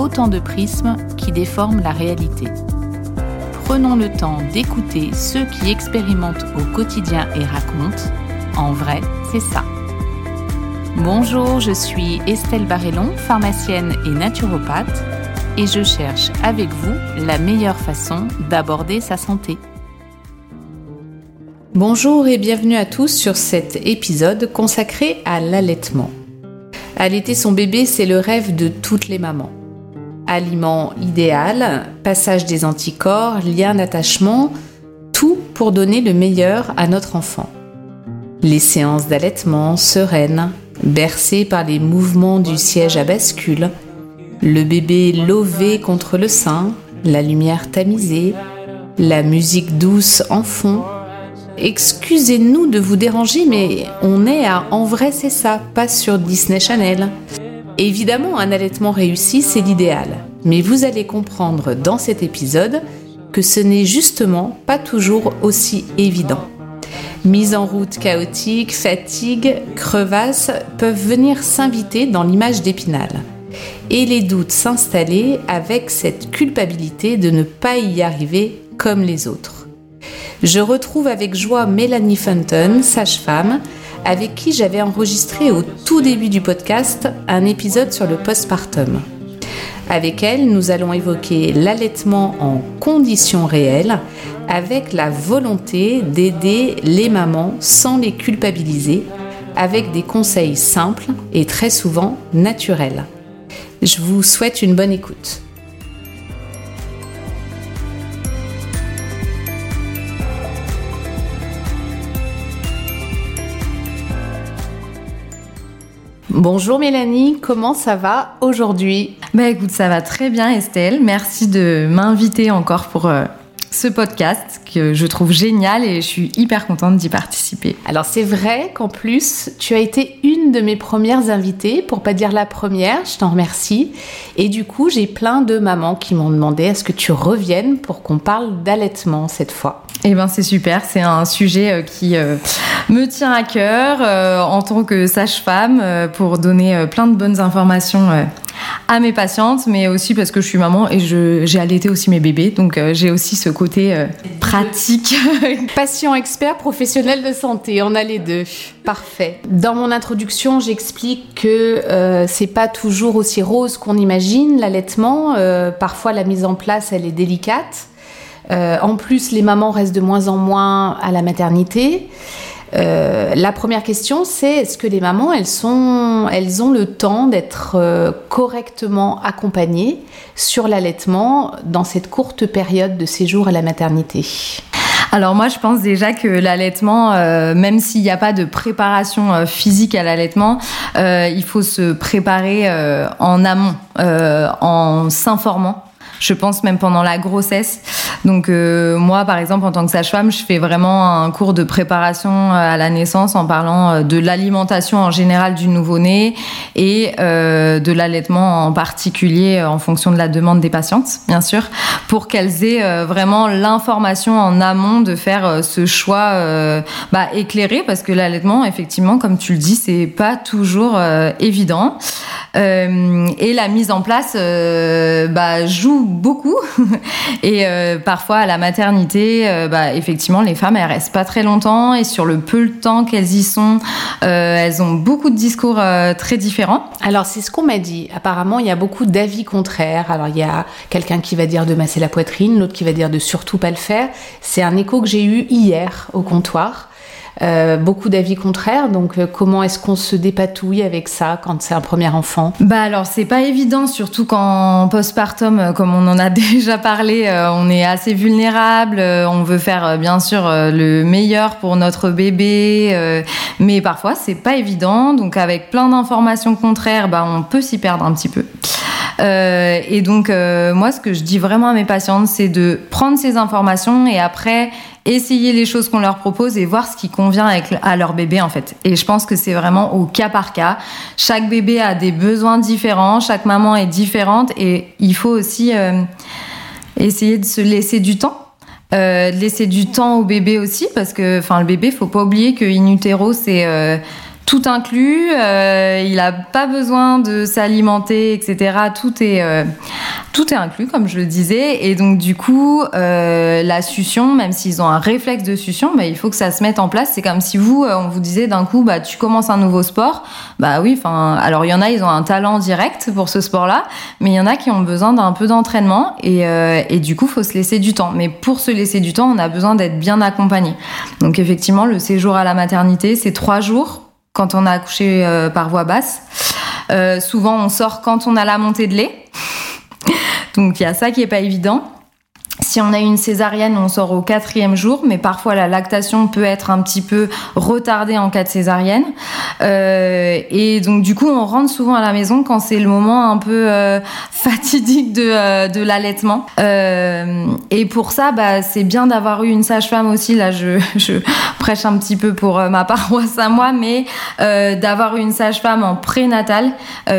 autant de prismes qui déforment la réalité. Prenons le temps d'écouter ceux qui expérimentent au quotidien et racontent. En vrai, c'est ça. Bonjour, je suis Estelle Barrellon, pharmacienne et naturopathe, et je cherche avec vous la meilleure façon d'aborder sa santé. Bonjour et bienvenue à tous sur cet épisode consacré à l'allaitement. Allaiter son bébé, c'est le rêve de toutes les mamans. Aliment idéal, passage des anticorps, lien d'attachement, tout pour donner le meilleur à notre enfant. Les séances d'allaitement sereines, bercées par les mouvements du siège à bascule, le bébé lové contre le sein, la lumière tamisée, la musique douce en fond. Excusez-nous de vous déranger, mais on est à En vrai c'est ça, pas sur Disney Channel. Évidemment, un allaitement réussi, c'est l'idéal. Mais vous allez comprendre dans cet épisode que ce n'est justement pas toujours aussi évident. Mise en route chaotique, fatigue, crevasse peuvent venir s'inviter dans l'image d'Épinal et les doutes s'installer avec cette culpabilité de ne pas y arriver comme les autres. Je retrouve avec joie Mélanie Fenton, sage-femme, avec qui j'avais enregistré au tout début du podcast un épisode sur le postpartum. Avec elle, nous allons évoquer l'allaitement en conditions réelles, avec la volonté d'aider les mamans sans les culpabiliser, avec des conseils simples et très souvent naturels. Je vous souhaite une bonne écoute. Bonjour Mélanie, comment ça va aujourd'hui? Bah écoute, ça va très bien Estelle. Merci de m'inviter encore pour euh, ce podcast que je trouve génial et je suis hyper contente d'y participer. Alors c'est vrai qu'en plus, tu as été une de mes premières invitées, pour pas dire la première, je t'en remercie. Et du coup, j'ai plein de mamans qui m'ont demandé est-ce que tu reviennes pour qu'on parle d'allaitement cette fois? Eh ben c'est super, c'est un sujet euh, qui euh, me tient à cœur euh, en tant que sage-femme pour donner plein de bonnes informations à mes patientes, mais aussi parce que je suis maman et j'ai allaité aussi mes bébés, donc j'ai aussi ce côté pratique. Patient expert, professionnel de santé, on a les deux. Parfait. Dans mon introduction, j'explique que euh, c'est pas toujours aussi rose qu'on imagine l'allaitement. Euh, parfois, la mise en place, elle est délicate. Euh, en plus, les mamans restent de moins en moins à la maternité. Euh, la première question, c'est est-ce que les mamans, elles, sont, elles ont le temps d'être euh, correctement accompagnées sur l'allaitement dans cette courte période de séjour à la maternité? Alors moi, je pense déjà que l'allaitement, euh, même s'il n'y a pas de préparation physique à l'allaitement, il faut se préparer en amont, en s'informant je pense même pendant la grossesse. Donc euh, moi, par exemple, en tant que sage-femme, je fais vraiment un cours de préparation à la naissance en parlant euh, de l'alimentation en général du nouveau-né et euh, de l'allaitement en particulier en fonction de la demande des patientes, bien sûr, pour qu'elles aient vraiment l'information en amont de faire ce choix bah, éclairé, parce que l'allaitement, effectivement, comme tu le dis, c'est pas toujours évident. et la mise en place bah, joue beaucoup. et euh, parfois, à la maternité, euh, bah, effectivement, les femmes, elles restent pas très longtemps. Et sur le peu de temps qu'elles y sont, euh, elles ont beaucoup de discours très différents. Alors, c'est ce qu'on m'a dit. Apparemment, il y a beaucoup d'avis contraires. Alors, il y a quelqu'un qui va dire de masser la poitrine, l'autre qui va dire de surtout pas le faire. C'est un écho que j'ai eu hier au comptoir. Euh, beaucoup d'avis contraires. Donc, euh, comment est-ce qu'on se dépatouille avec ça quand c'est un premier enfant? Bah alors, c'est pas évident, surtout quand postpartum, euh, comme on en a déjà parlé, on est assez vulnérable. on veut faire bien sûr le meilleur pour notre bébé, mais parfois c'est pas évident. Donc, avec plein d'informations contraires, bah on peut s'y perdre un petit peu. Et donc, moi, ce que je dis vraiment à mes patientes, c'est de prendre ces informations et après essayer les choses qu'on leur propose et voir ce qui convient avec, à leur bébé en fait. Et je pense que c'est vraiment au cas par cas. Chaque bébé a des besoins différents, chaque maman est différente et il faut aussi euh, essayer de se laisser du temps. Euh, laisser du temps au bébé aussi parce que enfin le bébé faut pas oublier que in utero c'est euh, tout inclus, euh, il n'a pas besoin de s'alimenter, etc. Tout est, euh, tout est inclus, comme je le disais. Et donc, du coup, euh, la succion, même s'ils ont un réflexe de succion, bah, il faut que ça se mette en place. C'est comme si vous, euh, on vous disait d'un coup, bah, tu commences un nouveau sport. Bah oui, enfin, alors il y en a, ils ont un talent direct pour ce sport-là, mais il y en a qui ont besoin d'un peu d'entraînement. Et, euh, et du coup, faut se laisser du temps. Mais pour se laisser du temps, on a besoin d'être bien accompagné. Donc, effectivement, le séjour à la maternité, c'est trois jours quand on a accouché euh, par voie basse. Euh, souvent, on sort quand on a la montée de lait. Donc, il y a ça qui est pas évident. Si on a une césarienne, on sort au quatrième jour, mais parfois la lactation peut être un petit peu retardée en cas de césarienne. Euh, et donc du coup, on rentre souvent à la maison quand c'est le moment un peu euh, fatidique de, euh, l'allaitement. Et pour ça, bah, c'est bien d'avoir eu une sage-femme aussi. Là, je, prêche un petit peu pour ma paroisse à moi, mais d'avoir une sage-femme en prénatal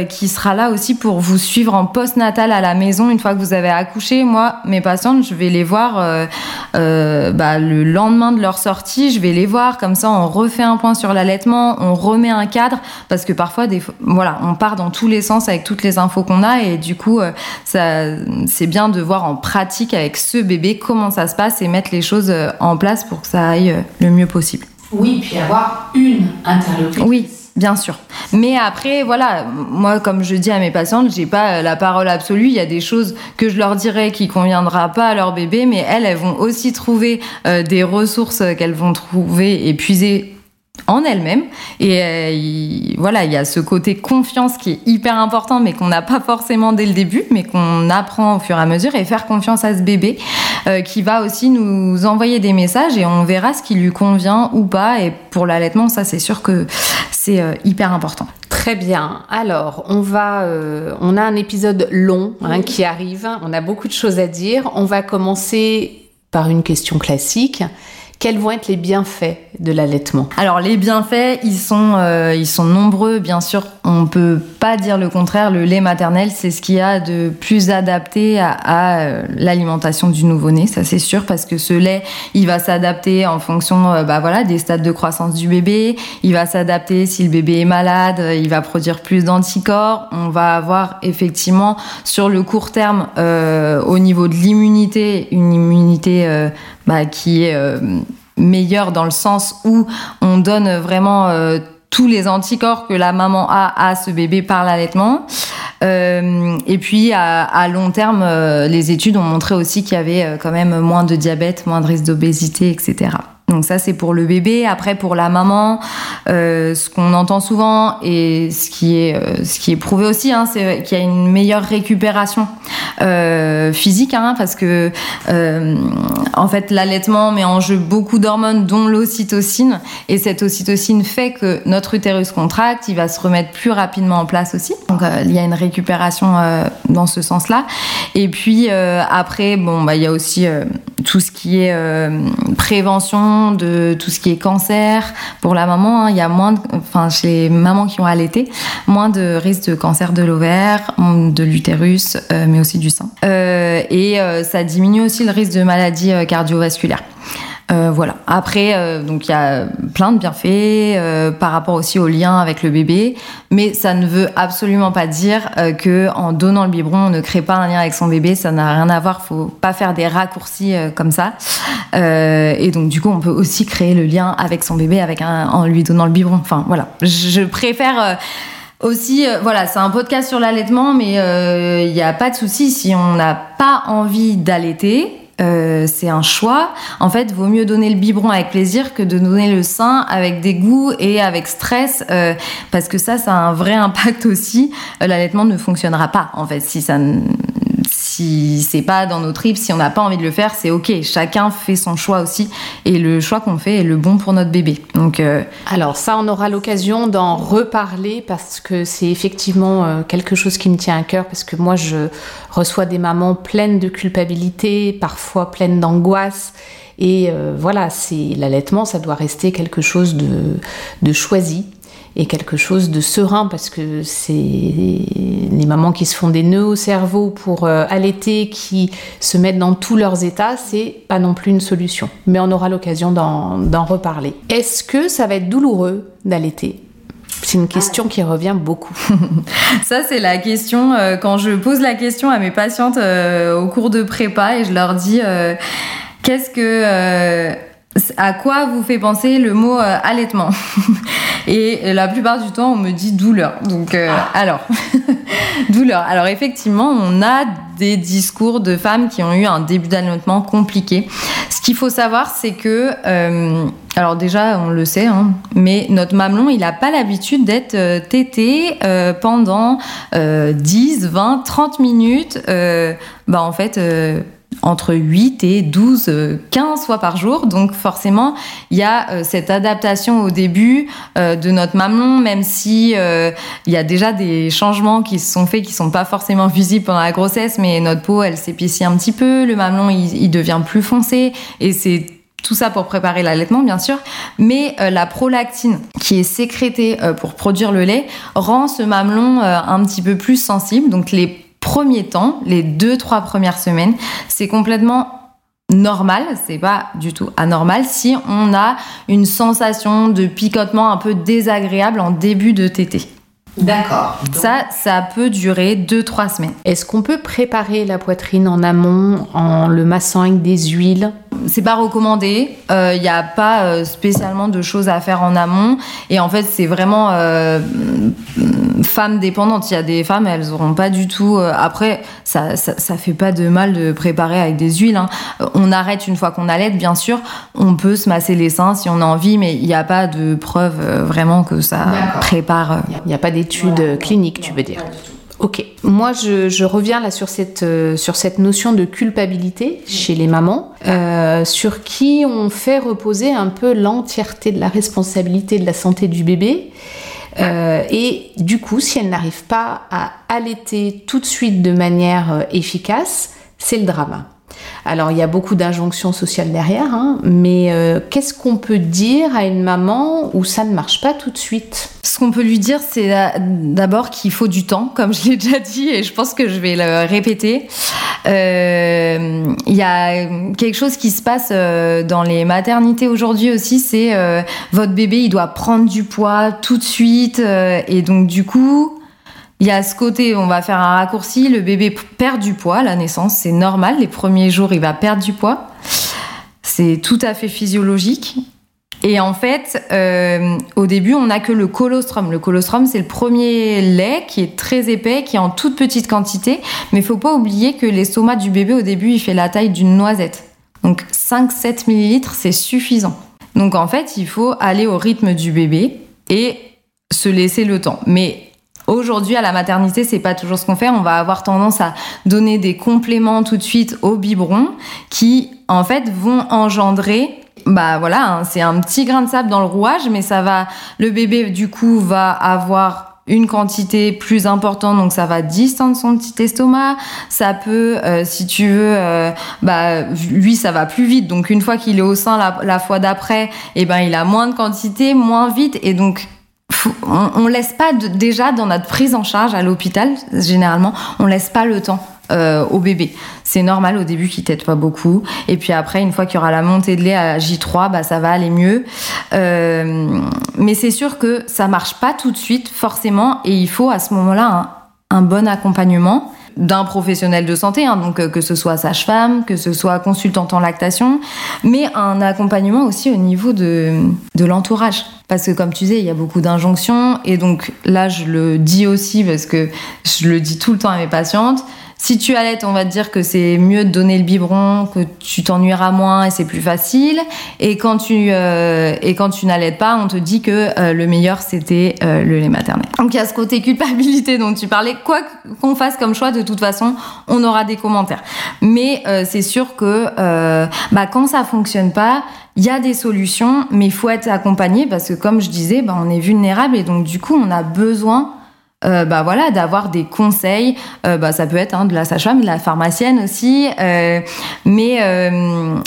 qui sera là aussi pour vous suivre en post-natal à la maison une fois que vous avez accouché. Moi, mes patientes, je vais les voir euh, euh, bah, le lendemain de leur sortie. Je vais les voir comme ça, on refait un point sur l'allaitement, on remet un cadre parce que parfois, des, fois- voilà, on part dans tous les sens avec toutes les infos qu'on a et du coup, euh, ça, c'est bien de voir en pratique avec ce bébé comment ça se passe et mettre les choses en place pour que ça aille le mieux possible. Oui, puis avoir une interlocutrice. Oui, bien sûr. Mais après, voilà, moi, comme je dis à mes patientes, j'ai pas la parole absolue. Il y a des choses que je leur dirais qui conviendra pas à leur bébé, mais elles, elles vont aussi trouver euh, des ressources qu'elles vont trouver et puiser en elles-mêmes et euh, il- voilà il y a ce côté confiance qui est hyper important mais qu'on n'a pas forcément dès le début mais qu'on apprend au fur et à mesure et faire confiance à ce bébé euh, qui va aussi nous envoyer des messages et on verra ce qui lui convient ou pas et pour l'allaitement ça c'est sûr que c'est euh, hyper important Très bien. Alors, on va, on a un épisode long hein, qui arrive. On a beaucoup de choses à dire. On va commencer par une question classique. Quels vont être les bienfaits de l'allaitement Alors les bienfaits, ils sont, euh, ils sont nombreux, bien sûr. On peut pas dire le contraire. Le lait maternel, c'est ce qu'il y a de plus adapté à, à, euh, l'alimentation du nouveau-né, ça c'est sûr, parce que ce lait, il va s'adapter en fonction, euh, bah voilà, des stades de croissance du bébé. Il va s'adapter si le bébé est malade, euh, il va produire plus d'anticorps. On va avoir effectivement sur le court terme, euh, au niveau de l'immunité, une immunité bah, qui est euh, meilleure dans le sens où on donne vraiment euh, tous les anticorps que la maman a à ce bébé par l'allaitement. Euh, et puis à, long terme, les études ont montré aussi qu'il y avait quand même moins de diabète, moins de risque d'obésité, etc. Donc ça c'est pour le bébé. Après pour la maman, euh, ce qu'on entend souvent et ce qui est euh, prouvé aussi, hein, c'est qu'il y a une meilleure récupération euh, physique, hein, parce que en fait l'allaitement met en jeu beaucoup d'hormones, dont l'ocytocine, et cette ocytocine fait que notre utérus contracte, il va se remettre plus rapidement en place aussi. Donc il y a une récupération dans ce sens-là. Et puis après, bon bah il y a aussi tout ce qui est euh, de tout ce qui est cancer pour la maman. hein. Il y a moins, de- enfin chez les mamans qui ont allaité, moins de risque de cancer de l'ovaire, de l'utérus, euh, mais aussi du sein. Euh, et euh, ça diminue aussi le risque de maladies cardiovasculaires. Euh, voilà. Après, euh, donc il y a plein de bienfaits euh, par rapport aussi au lien avec le bébé, mais ça ne veut absolument pas dire que en donnant le biberon, on ne crée pas un lien avec son bébé. Ça n'a rien à voir. Faut pas faire des raccourcis comme ça. Et donc du coup, on peut aussi créer le lien avec son bébé en lui donnant le biberon. Enfin voilà. Je, préfère. aussi, voilà, c'est un podcast sur l'allaitement, mais il n'y a pas de souci si on n'a pas envie d'allaiter. Euh, c'est un choix. En fait, vaut mieux donner le biberon avec plaisir que de donner le sein avec dégoût et avec stress, euh, parce que ça, ça a un vrai impact aussi. Euh, L'allaitement ne fonctionnera pas, en fait, si ça, si c'est pas dans nos tripes, si on n'a pas envie de le faire, c'est ok. Chacun fait son choix aussi, et le choix qu'on fait est le bon pour notre bébé. Donc, euh, Alors ça, on aura l'occasion d'en reparler parce que c'est effectivement euh, quelque chose qui me tient à cœur parce que moi, je reçois des mamans pleines de culpabilité, parfois pleines d'angoisse. Et euh, voilà, c'est l'allaitement, ça doit rester quelque chose de choisi et quelque chose de serein parce que c'est les mamans qui se font des nœuds au cerveau pour euh, allaiter, qui se mettent dans tous leurs états, c'est pas non plus une solution. Mais on aura l'occasion d'en reparler. Est-ce que ça va être douloureux d'allaiter? C'est une question qui revient beaucoup. Ça, c'est la question euh, quand je pose la question à mes patientes euh, au cours de prépa et je leur dis qu'est-ce que. À quoi vous fait penser le mot euh, allaitement Et la plupart du temps, on me dit douleur. Donc, euh, alors, douleur. Alors, effectivement, on a des discours de femmes qui ont eu un début d'allaitement compliqué. Ce qu'il faut savoir, c'est que, euh, alors déjà, on le sait, hein, mais notre mamelon, il n'a pas l'habitude d'être tété pendant euh, 10, 20, 30 minutes. bah, en fait. Entre 8 et 12, euh, 15 fois par jour. Donc forcément, il y a euh, cette adaptation au début euh, de notre mamelon, même si euh, il y a déjà des changements qui se sont faits qui sont pas forcément visibles pendant la grossesse, mais notre peau, elle s'épaissit un petit peu, le mamelon, il, devient plus foncé, et c'est tout ça pour préparer l'allaitement, bien sûr, mais la prolactine qui est sécrétée pour produire le lait rend ce mamelon un petit peu plus sensible. Donc les premiers temps, les deux trois premières semaines, c'est complètement normal, c'est pas du tout anormal si on a une sensation de picotement un peu désagréable en début de tétée. D'accord. Ça, ça peut durer deux trois semaines. Est-ce qu'on peut préparer la poitrine en amont en le massant avec des huiles? C'est pas recommandé. Il n'y a pas euh, spécialement de choses à faire en amont. Et en fait, c'est vraiment euh, femme dépendante. Il y a des femmes, elles auront pas du tout. euh, après, ça, ça, ça fait pas de mal de préparer avec des huiles. hein. Euh, On arrête une fois qu'on allaite, bien sûr. On peut se masser les seins si on a envie, mais il n'y a pas de preuve euh, vraiment que ça prépare. euh, Il n'y a pas d'études cliniques, tu veux dire Ok. Moi, je, reviens là sur cette, euh, sur cette notion de culpabilité chez les mamans, euh, sur qui on fait reposer un peu l'entièreté de la responsabilité de la santé du bébé. Euh, et du coup, si elle n'arrive pas à allaiter tout de suite de manière efficace, c'est le drame. Alors, il y a beaucoup d'injonctions sociales derrière, hein, mais euh, qu'est-ce qu'on peut dire à une maman où ça ne marche pas tout de suite? Ce qu'on peut lui dire, c'est euh, d'abord qu'il faut du temps, comme je l'ai déjà dit, et je pense que je vais le répéter. Euh, Il y a quelque chose qui se passe dans les maternités aujourd'hui aussi, c'est votre bébé, il doit prendre du poids tout de suite, et donc du coup, il y a ce côté, on va faire un raccourci, le bébé perd du poids à la naissance, c'est normal, les premiers jours, il va perdre du poids. C'est tout à fait physiologique. Et en fait, euh, au début, on n'a que le colostrum. Le colostrum, c'est le premier lait qui est très épais, qui est en toute petite quantité. Mais il faut pas oublier que l'estomac du bébé, au début, il fait la taille d'une noisette. Donc 5-7 millilitres, c'est suffisant. Donc en fait, il faut aller au rythme du bébé et se laisser le temps. Mais Aujourd'hui, à la maternité, c'est pas toujours ce qu'on fait. On va avoir tendance à donner des compléments tout de suite au biberon qui, en fait, vont engendrer bah voilà, hein, c'est un petit grain de sable dans le rouage, mais ça va, le bébé du coup va avoir une quantité plus importante, donc ça va distendre son petit estomac. Ça peut, euh, si tu veux, euh, bah lui ça va plus vite. Donc une fois qu'il est au sein la, fois d'après, et ben il a moins de quantité, moins vite, et donc on, on laisse pas déjà dans notre prise en charge à l'hôpital généralement, on laisse pas le temps euh, au bébé. C'est normal au début qu'il t'aide pas beaucoup. Et puis après, une fois qu'il y aura la montée de lait à J3, bah, ça va aller mieux. Euh, mais c'est sûr que ça marche pas tout de suite, forcément. Et il faut à ce moment-là un bon accompagnement d'un professionnel de santé, hein, donc euh, que ce soit sage-femme, que ce soit consultante en lactation, mais un accompagnement aussi au niveau de, de l'entourage. Parce que comme tu disais, il y a beaucoup d'injonctions, et donc là je le dis aussi parce que je le dis tout le temps à mes patientes, Si tu allaites, on va te dire que c'est mieux de donner le biberon, que tu t'ennuieras moins et c'est plus facile. Et quand tu euh, et quand tu n'allaites pas, on te dit que euh, le meilleur c'était euh, le lait maternel. Donc il y a ce côté culpabilité dont tu parlais. Quoi qu'on fasse comme choix, de toute façon, on aura des commentaires. Mais c'est sûr que bah, quand ça fonctionne pas, il y a des solutions, mais il faut être accompagné parce que comme je disais, bah, on est vulnérable et donc du coup on a besoin euh, bah voilà d'avoir des conseils euh, bah ça peut être hein, de la sage-femme de la pharmacienne aussi euh, mais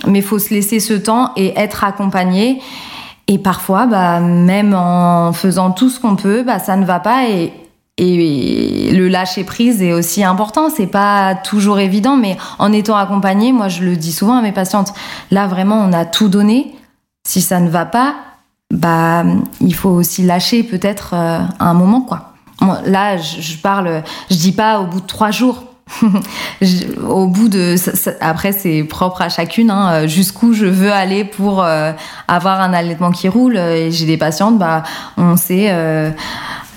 mais faut se laisser ce temps et être accompagné et parfois bah même en faisant tout ce qu'on peut bah ça ne va pas et et le lâcher prise est aussi important. C'est pas toujours évident, mais en étant accompagné, moi je le dis souvent à mes patientes. Là vraiment, on a tout donné. Si ça ne va pas, bah il faut aussi lâcher peut-être un moment, quoi. Là, je, parle, je dis pas au bout de trois jours. au bout de après c'est propre à chacune hein, jusqu'où je veux aller pour euh, avoir un allaitement qui roule et j'ai des patientes bah on sait euh,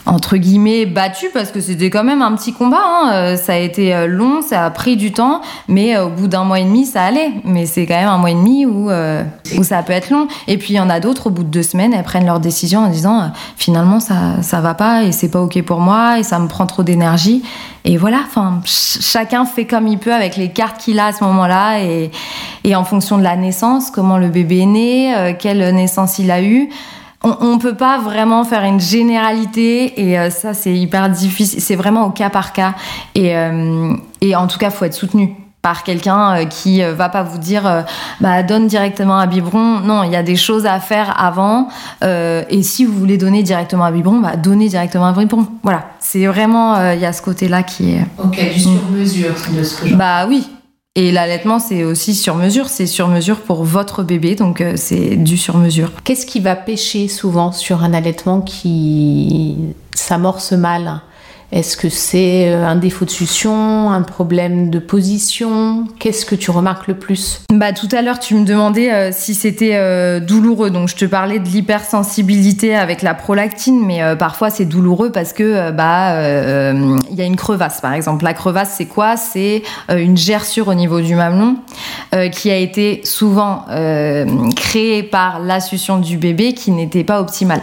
entre guillemets battu parce que c'était quand même un petit combat. Hein. Euh, ça a été euh, long, ça a pris du temps, mais euh, au bout d'un mois et demi, ça allait. Mais c'est quand même un mois et demi où, où ça peut être long. Et puis il y en a d'autres, au bout de deux semaines, elles prennent leur décision en disant finalement ça ça va pas et c'est pas ok pour moi et ça me prend trop d'énergie. Et voilà, enfin chacun fait comme il peut avec les cartes qu'il a à ce moment-là et, et en fonction de la naissance, comment le bébé est né, quelle naissance il a eu on, ne peut pas vraiment faire une généralité et euh, ça c'est hyper difficile. C'est vraiment au cas par cas et, euh, et en tout cas faut être soutenu par quelqu'un euh, qui va pas vous dire bah donne directement un biberon. Non, il y a des choses à faire avant et si vous voulez donner directement un biberon, bah donnez directement un biberon. Voilà, c'est vraiment il y a ce côté là qui est. Ok, du sur mesure de ce que je. Bah oui, et l'allaitement, c'est aussi sur mesure, c'est sur mesure pour votre bébé, donc euh, c'est du sur mesure. Qu'est-ce qui va pêcher souvent sur un allaitement qui s'amorce mal? Est-ce que c'est euh, un défaut de succion, un problème de position? Qu'est-ce que tu remarques le plus? Bah tout à l'heure tu me demandais euh, si c'était euh, douloureux. Donc je te parlais de l'hypersensibilité avec la prolactine, mais parfois c'est douloureux parce que bah il y a une crevasse par exemple. La crevasse c'est quoi? C'est une gerçure au niveau du mamelon qui a été souvent créée par la succion du bébé qui n'était pas optimale.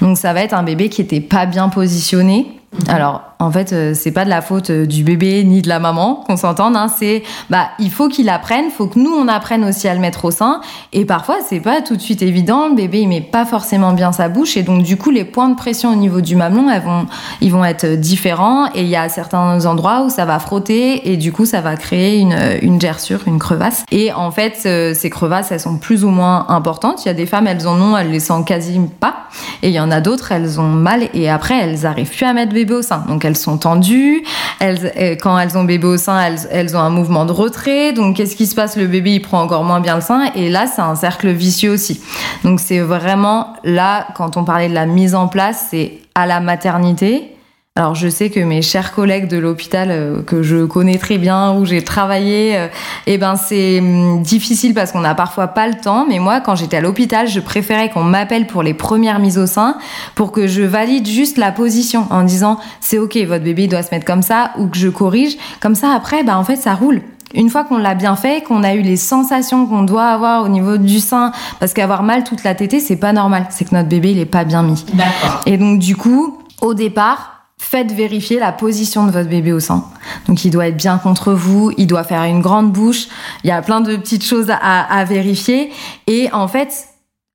Donc ça va être un bébé qui était pas bien positionné alors, en fait, euh, c'est pas de la faute euh, du bébé ni de la maman, qu'on s'entende. Hein, c'est, bah, il faut qu'il apprenne, faut que nous on apprenne aussi à le mettre au sein. Et parfois, c'est pas tout de suite évident. Le bébé, il met pas forcément bien sa bouche, et donc du coup, les points de pression au niveau du mamelon, vont, ils vont être différents. Et il y a certains endroits où ça va frotter, et du coup, ça va créer une, gerçure, une crevasse. Et en fait, euh, ces crevasses, elles sont plus ou moins importantes. Il y a des femmes, elles en ont, elles les sentent quasi pas, et il y en a d'autres, elles ont mal, et après, elles arrivent plus à mettre bébé au sein. Donc elles sont tendues. Elles, euh, quand elles ont bébé au sein, elles, elles ont un mouvement de retrait. Donc qu'est-ce qui se passe? Le bébé il prend encore moins bien le sein. Et là, c'est un cercle vicieux aussi. Donc c'est vraiment là, quand on parlait de la mise en place, c'est à la maternité alors je sais que mes chers collègues de l'hôpital euh, que je connais très bien, où j'ai travaillé, euh, eh ben c'est hum, difficile parce qu'on n'a parfois pas le temps. Mais moi, quand j'étais à l'hôpital, je préférais qu'on m'appelle pour les premières mises au sein pour que je valide juste la position en disant c'est ok, votre bébé doit se mettre comme ça ou que je corrige. Comme ça après, bah en fait ça roule. Une fois qu'on l'a bien fait, qu'on a eu les sensations qu'on doit avoir au niveau du sein, parce qu'avoir mal toute la tétée, c'est pas normal. C'est que notre bébé, il est pas bien mis. D'accord. Et donc, du coup, au départ, faites vérifier la position de votre bébé au sein. Donc il doit être bien contre vous, il doit faire une grande bouche, il y a plein de petites choses à, à vérifier. Et en fait,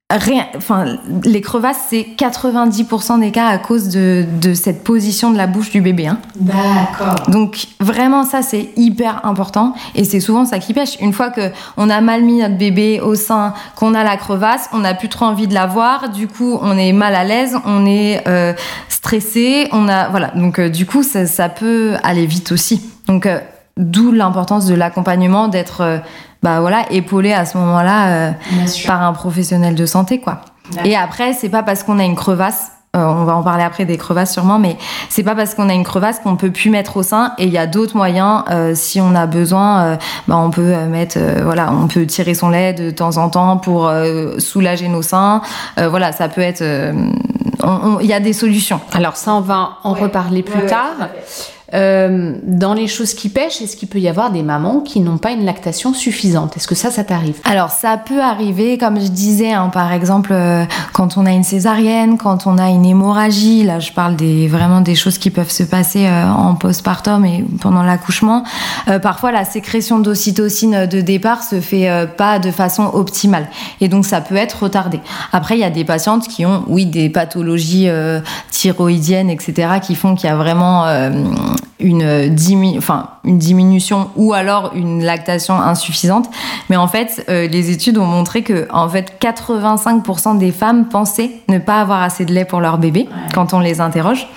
rien, enfin, les crevasses, c'est 90% des cas à cause de, de, cette position de la bouche du bébé. Hein. D'accord. Donc vraiment, ça c'est hyper important et c'est souvent ça qui pêche. Une fois que on a mal mis notre bébé au sein, qu'on a la crevasse, on n'a plus trop envie de la voir. Du coup, on est mal à l'aise, on est euh, stressé, on a voilà. Donc euh, du coup, ça, ça, peut aller vite aussi. Donc euh, d'où l'importance de l'accompagnement, d'être bah voilà, épaulé à ce moment-là euh, par un professionnel de santé, quoi. Et après, c'est pas parce qu'on a une crevasse, euh, on va en parler après des crevasses sûrement, mais c'est pas parce qu'on a une crevasse qu'on peut plus mettre au sein. Et il y a d'autres moyens, euh, si on a besoin, euh, bah on peut mettre, euh, voilà, on peut tirer son lait de temps en temps pour soulager nos seins. voilà, ça peut être, il y a des solutions. Alors ça, on va en ouais. reparler plus ouais, tard. Euh, dans les choses qui pêchent, est-ce qu'il peut y avoir des mamans qui n'ont pas une lactation suffisante? Est-ce que ça, ça t'arrive? Alors ça peut arriver, comme je disais, hein, par exemple euh, quand on a une césarienne, quand on a une hémorragie. Là, je parle des vraiment des choses qui peuvent se passer euh, en postpartum et pendant l'accouchement. Euh, parfois, la sécrétion d'ocytocine de départ se fait pas de façon optimale et donc ça peut être retardé. Après, il y a des patientes qui ont, oui, des pathologies thyroïdiennes, etc., qui font qu'il y a vraiment want. Une, enfin, une diminution ou alors une lactation insuffisante. Mais en fait, euh, les études ont montré que en fait, 85% des femmes pensaient ne pas avoir assez de lait pour leur bébé quand on les interroge,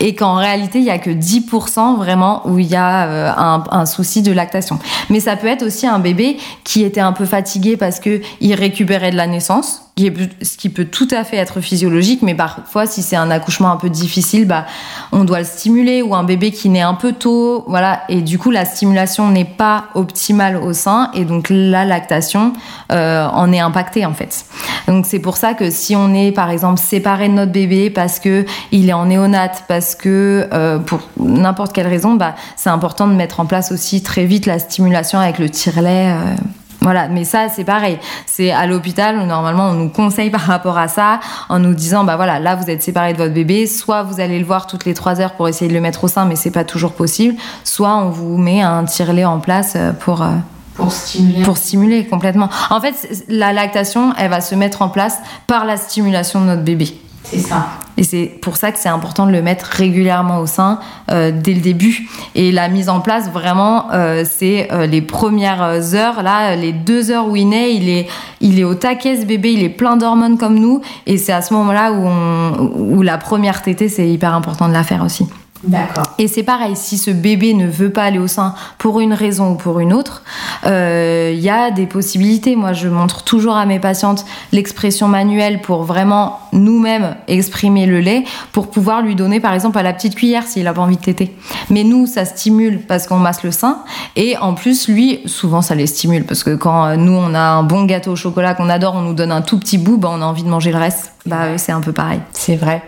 et qu'en réalité, il y a que 10% vraiment où il y a euh, un, un souci de lactation. Mais ça peut être aussi un bébé qui était un peu fatigué parce que il récupérait de la naissance qui est- ce qui peut tout à fait être physiologique, mais parfois, si c'est un accouchement un peu difficile, bah, on doit le stimuler, ou un bébé qui naît un peu tôt, voilà, et du coup, la stimulation n'est pas optimale au sein, et donc la lactation euh, en est impactée, en fait. Donc, c'est pour ça que si on est, par exemple, séparé de notre bébé parce que il est en néonate, parce que euh, pour n'importe quelle raison, bah, c'est important de mettre en place aussi très vite la stimulation avec le tire-lait. euh, voilà, mais ça c'est pareil. C'est à l'hôpital où normalement on nous conseille par rapport à ça en nous disant bah voilà, là vous êtes séparé de votre bébé, soit vous allez le voir toutes les trois heures pour essayer de le mettre au sein, mais c'est pas toujours possible, soit on vous met un tire-lait en place euh, pour euh, Pour stimuler. pour stimuler complètement. En fait, la lactation, elle va se mettre en place par la stimulation de notre bébé. C'est ça. Et c'est pour ça que c'est important de le mettre régulièrement au sein euh, dès le début. Et la mise en place, vraiment, euh, c'est euh, les premières heures. Là, les deux heures où il naît, il est, il est au taquet, ce bébé, il est plein d'hormones comme nous. Et c'est à ce moment-là où, où la première tétée, c'est hyper important de la faire aussi. D'accord. Et c'est pareil, si ce bébé ne veut pas aller au sein pour une raison ou pour une autre, euh, il y a des possibilités. Moi, je montre toujours à mes patientes l'expression manuelle pour vraiment nous-mêmes exprimer le lait, pour pouvoir lui donner par exemple à la petite cuillère s'il a pas envie de téter. Mais nous, ça stimule parce qu'on masse le sein, et en plus, lui, souvent, ça les stimule parce que quand euh, nous, on a un bon gâteau au chocolat qu'on adore, on nous donne un tout petit bout, bah, on a envie de manger le reste. Bah, c'est un peu pareil. C'est vrai.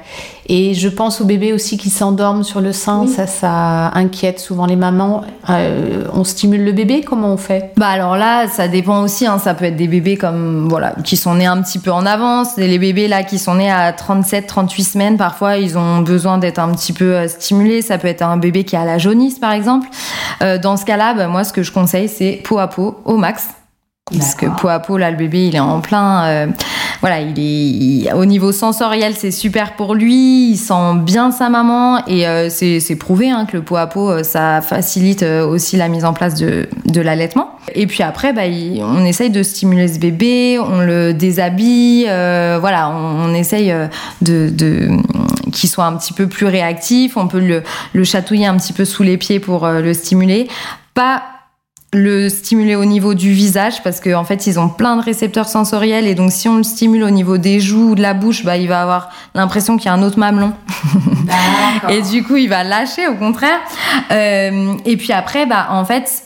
Et je pense aux bébés aussi qui s'endorment sur le sein. Ça, ça inquiète souvent les mamans. Euh, on stimule le bébé Comment on fait? Bah alors là, ça dépend aussi. Hein. Ça peut être des bébés comme voilà qui sont nés un petit peu en avance. Et les bébés là qui sont nés à 37, 38 semaines, parfois ils ont besoin d'être un petit peu euh, stimulés. Ça peut être un bébé qui a la jaunisse par exemple. Euh, dans ce cas-là, bah, moi ce que je conseille c'est peau à peau au max. Parce que peau à peau, là, le bébé, il est en plein. euh, voilà, il est il- au niveau sensoriel, c'est super pour lui. Il sent bien sa maman et euh, c'est c'est prouvé hein, que le peau à peau, euh, ça facilite euh, aussi la mise en place de, de l'allaitement. Et puis après, bah, il- on essaye de stimuler ce bébé, on le déshabille, euh, voilà, on, on essaye de, de qu'il soit un petit peu plus réactif. On peut le, le chatouiller un petit peu sous les pieds pour le stimuler. Pas le stimuler au niveau du visage parce qu'en en fait ils ont plein de récepteurs sensoriels et donc si on le stimule au niveau des joues ou de la bouche bah il va avoir l'impression qu'il y a un autre mamelon. Et du coup il va lâcher au contraire. Euh, et puis après bah en fait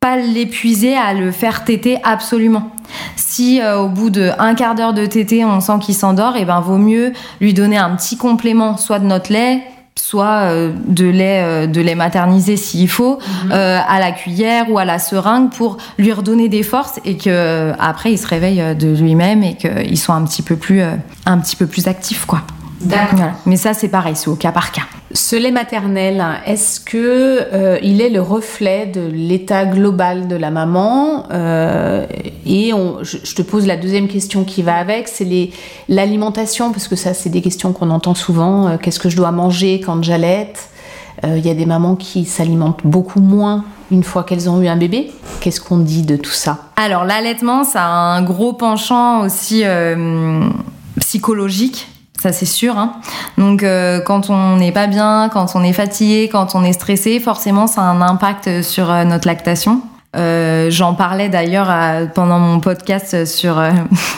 pas l'épuiser à le faire téter absolument. Si euh, au bout de un quart d'heure de tétée on sent qu'il s'endort, et ben vaut mieux lui donner un petit complément, soit de notre lait, soit euh, de lait euh, de lait maternisé s'il faut, euh, à la cuillère ou à la seringue pour lui redonner des forces et que après il se réveille de lui-même et qu'il soit un petit peu plus un petit peu plus actif quoi. D'accord. Voilà. Mais ça c'est pareil, c'est au cas par cas. Ce lait maternel, est-ce que euh, il est le reflet de l'état global de la maman Euh, Et on, je, je te pose la deuxième question qui va avec, c'est l'alimentation, parce que ça, c'est des questions qu'on entend souvent. Euh, Qu'est-ce que je dois manger quand j'allaite Il y a des mamans qui s'alimentent beaucoup moins une fois qu'elles ont eu un bébé. Qu'est-ce qu'on dit de tout ça? Alors l'allaitement, ça a un gros penchant aussi psychologique. Ça c'est sûr. Hein. Donc euh, quand on n'est pas bien, quand on est fatigué, quand on est stressé, forcément ça a un impact sur euh, notre lactation. Euh, J'en parlais d'ailleurs à- pendant mon podcast sur euh,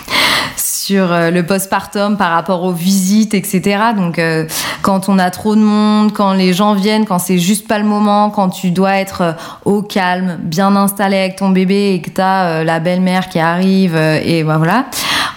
sur euh, le postpartum par rapport aux visites, etc. Donc euh, quand on a trop de monde, quand les gens viennent, quand c'est juste pas le moment, quand tu dois être euh, au calme, bien installé avec ton bébé et que t'as euh, la belle-mère qui arrive euh, et ben voilà.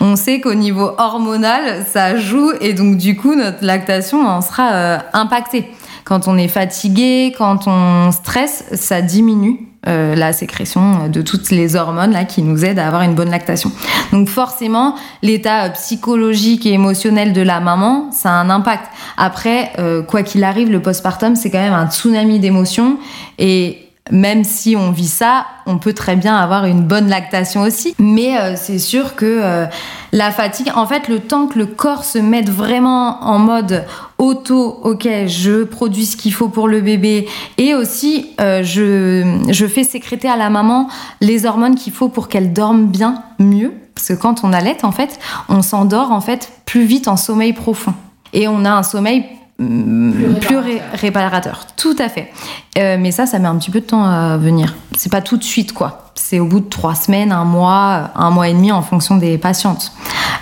On sait qu'au niveau hormonal, ça joue et donc du coup notre lactation en sera euh, impactée. quand on est fatigué, quand on stresse, ça diminue euh, la sécrétion de toutes les hormones là qui nous aident à avoir une bonne lactation. Donc forcément, l'état psychologique et émotionnel de la maman, ça a un impact. Après, euh, quoi qu'il arrive, le postpartum, c'est quand même un tsunami d'émotions et même si on vit ça, on peut très bien avoir une bonne lactation aussi. Mais euh, c'est sûr que euh, la fatigue, en fait, le temps que le corps se mette vraiment en mode auto, ok, je produis ce qu'il faut pour le bébé, et aussi euh, je, je fais sécréter à la maman les hormones qu'il faut pour qu'elle dorme bien, mieux. Parce que quand on allait, en fait, on s'endort en fait plus vite en sommeil profond. Et on a un sommeil plus, plus ré- réparateur. Tout à fait. Euh, mais ça, ça met un petit peu de temps à venir. C'est pas tout de suite, quoi. C'est au bout de trois semaines, un mois, un mois et demi en fonction des patientes.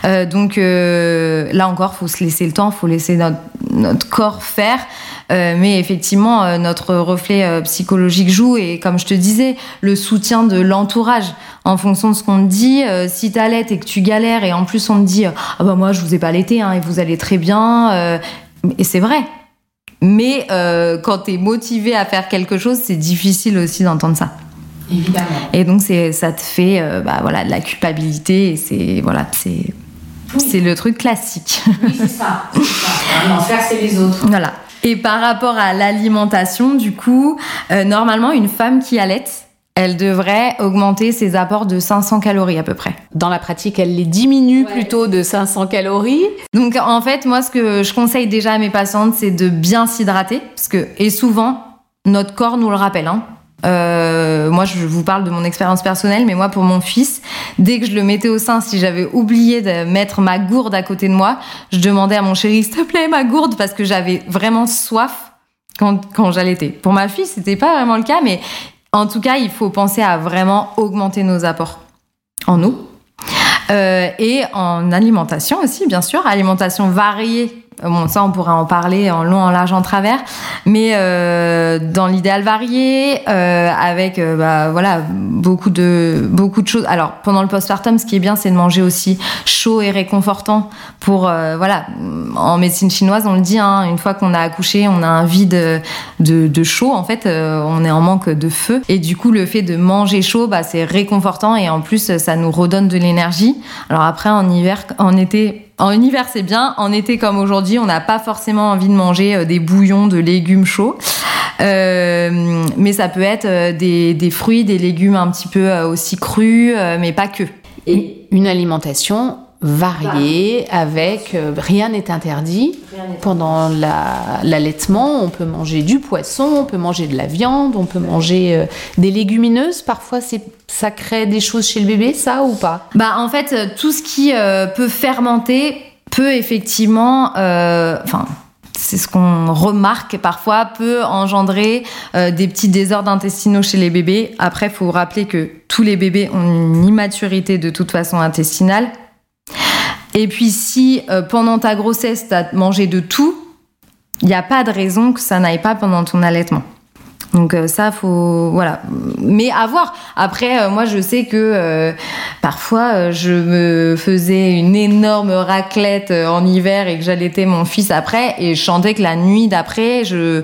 Euh, donc euh, là encore, faut se laisser le temps, faut laisser notre, notre corps faire. Mais effectivement, notre reflet psychologique joue et comme je te disais, le soutien de l'entourage en fonction de ce qu'on te dit. si t'allaites et que tu galères et en plus on te dit ah bah moi je vous ai pas allaité hein, et vous allez très bien et c'est vrai. Mais euh, quand t'es motivé à faire quelque chose, c'est difficile aussi d'entendre ça. Évidemment. Et donc ça te fait euh, bah voilà de la culpabilité c'est voilà c'est c'est le truc classique. Oui, c'est ça. Faire, c'est les autres. Voilà. Et par rapport à l'alimentation, du coup, euh, normalement, une femme qui allaite, elle devrait augmenter ses apports de 500 calories à peu près. Dans la pratique, elle les diminue plutôt de 500 calories. Donc, en fait, moi, ce que je conseille déjà à mes patientes, c'est de bien s'hydrater. Parce que, et souvent, notre corps nous le rappelle. Hein. Euh, moi, je vous parle de mon expérience personnelle, mais moi, pour mon fils, dès que je le mettais au sein, si j'avais oublié de mettre ma gourde à côté de moi, je demandais à mon chéri, s'il te plaît, ma gourde, parce que j'avais vraiment soif quand, quand j'allaitais. Pour ma fille, c'était pas vraiment le cas, mais en tout cas, il faut penser à vraiment augmenter nos apports en eau. Euh, et en alimentation aussi, bien sûr, alimentation variée. Bon, ça, on pourrait en parler en long, en large, en travers, mais euh, dans l'idéal varié, euh, avec euh, bah, voilà beaucoup de beaucoup de choses. Alors pendant le postpartum, ce qui est bien, c'est de manger aussi chaud et réconfortant. Pour euh, voilà, en médecine chinoise, on le dit, hein, une fois qu'on a accouché, on a un vide de, de chaud. En fait, euh, on est en manque de feu, et du coup, le fait de manger chaud, bah, c'est réconfortant et en plus, ça nous redonne de l'énergie. Alors après, en hiver, en été. En hiver, c'est bien. En été, comme aujourd'hui, on n'a pas forcément envie de manger euh, des bouillons de légumes chauds. Euh, mais ça peut être euh, des, des fruits, des légumes un petit peu aussi crus, mais pas que. Et une alimentation variée avec euh, rien n'est interdit. Pendant la- l'allaitement, on peut manger du poisson, on peut manger de la viande, on peut manger euh, des légumineuses. Parfois, ça crée des choses chez le bébé, ça ou pas? Bah en fait, euh, tout ce qui euh, peut fermenter peut effectivement, euh, enfin. c'est ce qu'on remarque parfois, peut engendrer euh, des petits désordres intestinaux chez les bébés. Après, il faut rappeler que tous les bébés ont une immaturité de toute façon intestinale. Et puis si euh, pendant ta grossesse, tu mangé de tout, il n'y a pas de raison que ça n'aille pas pendant ton allaitement. Donc euh, ça, faut voilà. Mais à voir. Après, euh, moi, je sais que euh, parfois, euh, je me faisais une énorme raclette euh, en hiver et que j'allaitais mon fils après, et je sentais que la nuit d'après, je,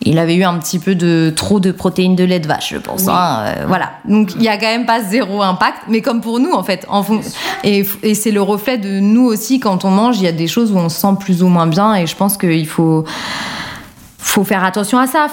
il avait eu un petit peu de trop de protéines de lait de vache, je pense. hein, euh, voilà. Donc il y a quand même pas zéro impact, mais comme pour nous en fait. En fon- et et c'est le reflet de nous aussi quand on mange. Il y a des choses où on se sent plus ou moins bien, et je pense qu'il faut faut faire attention à ça.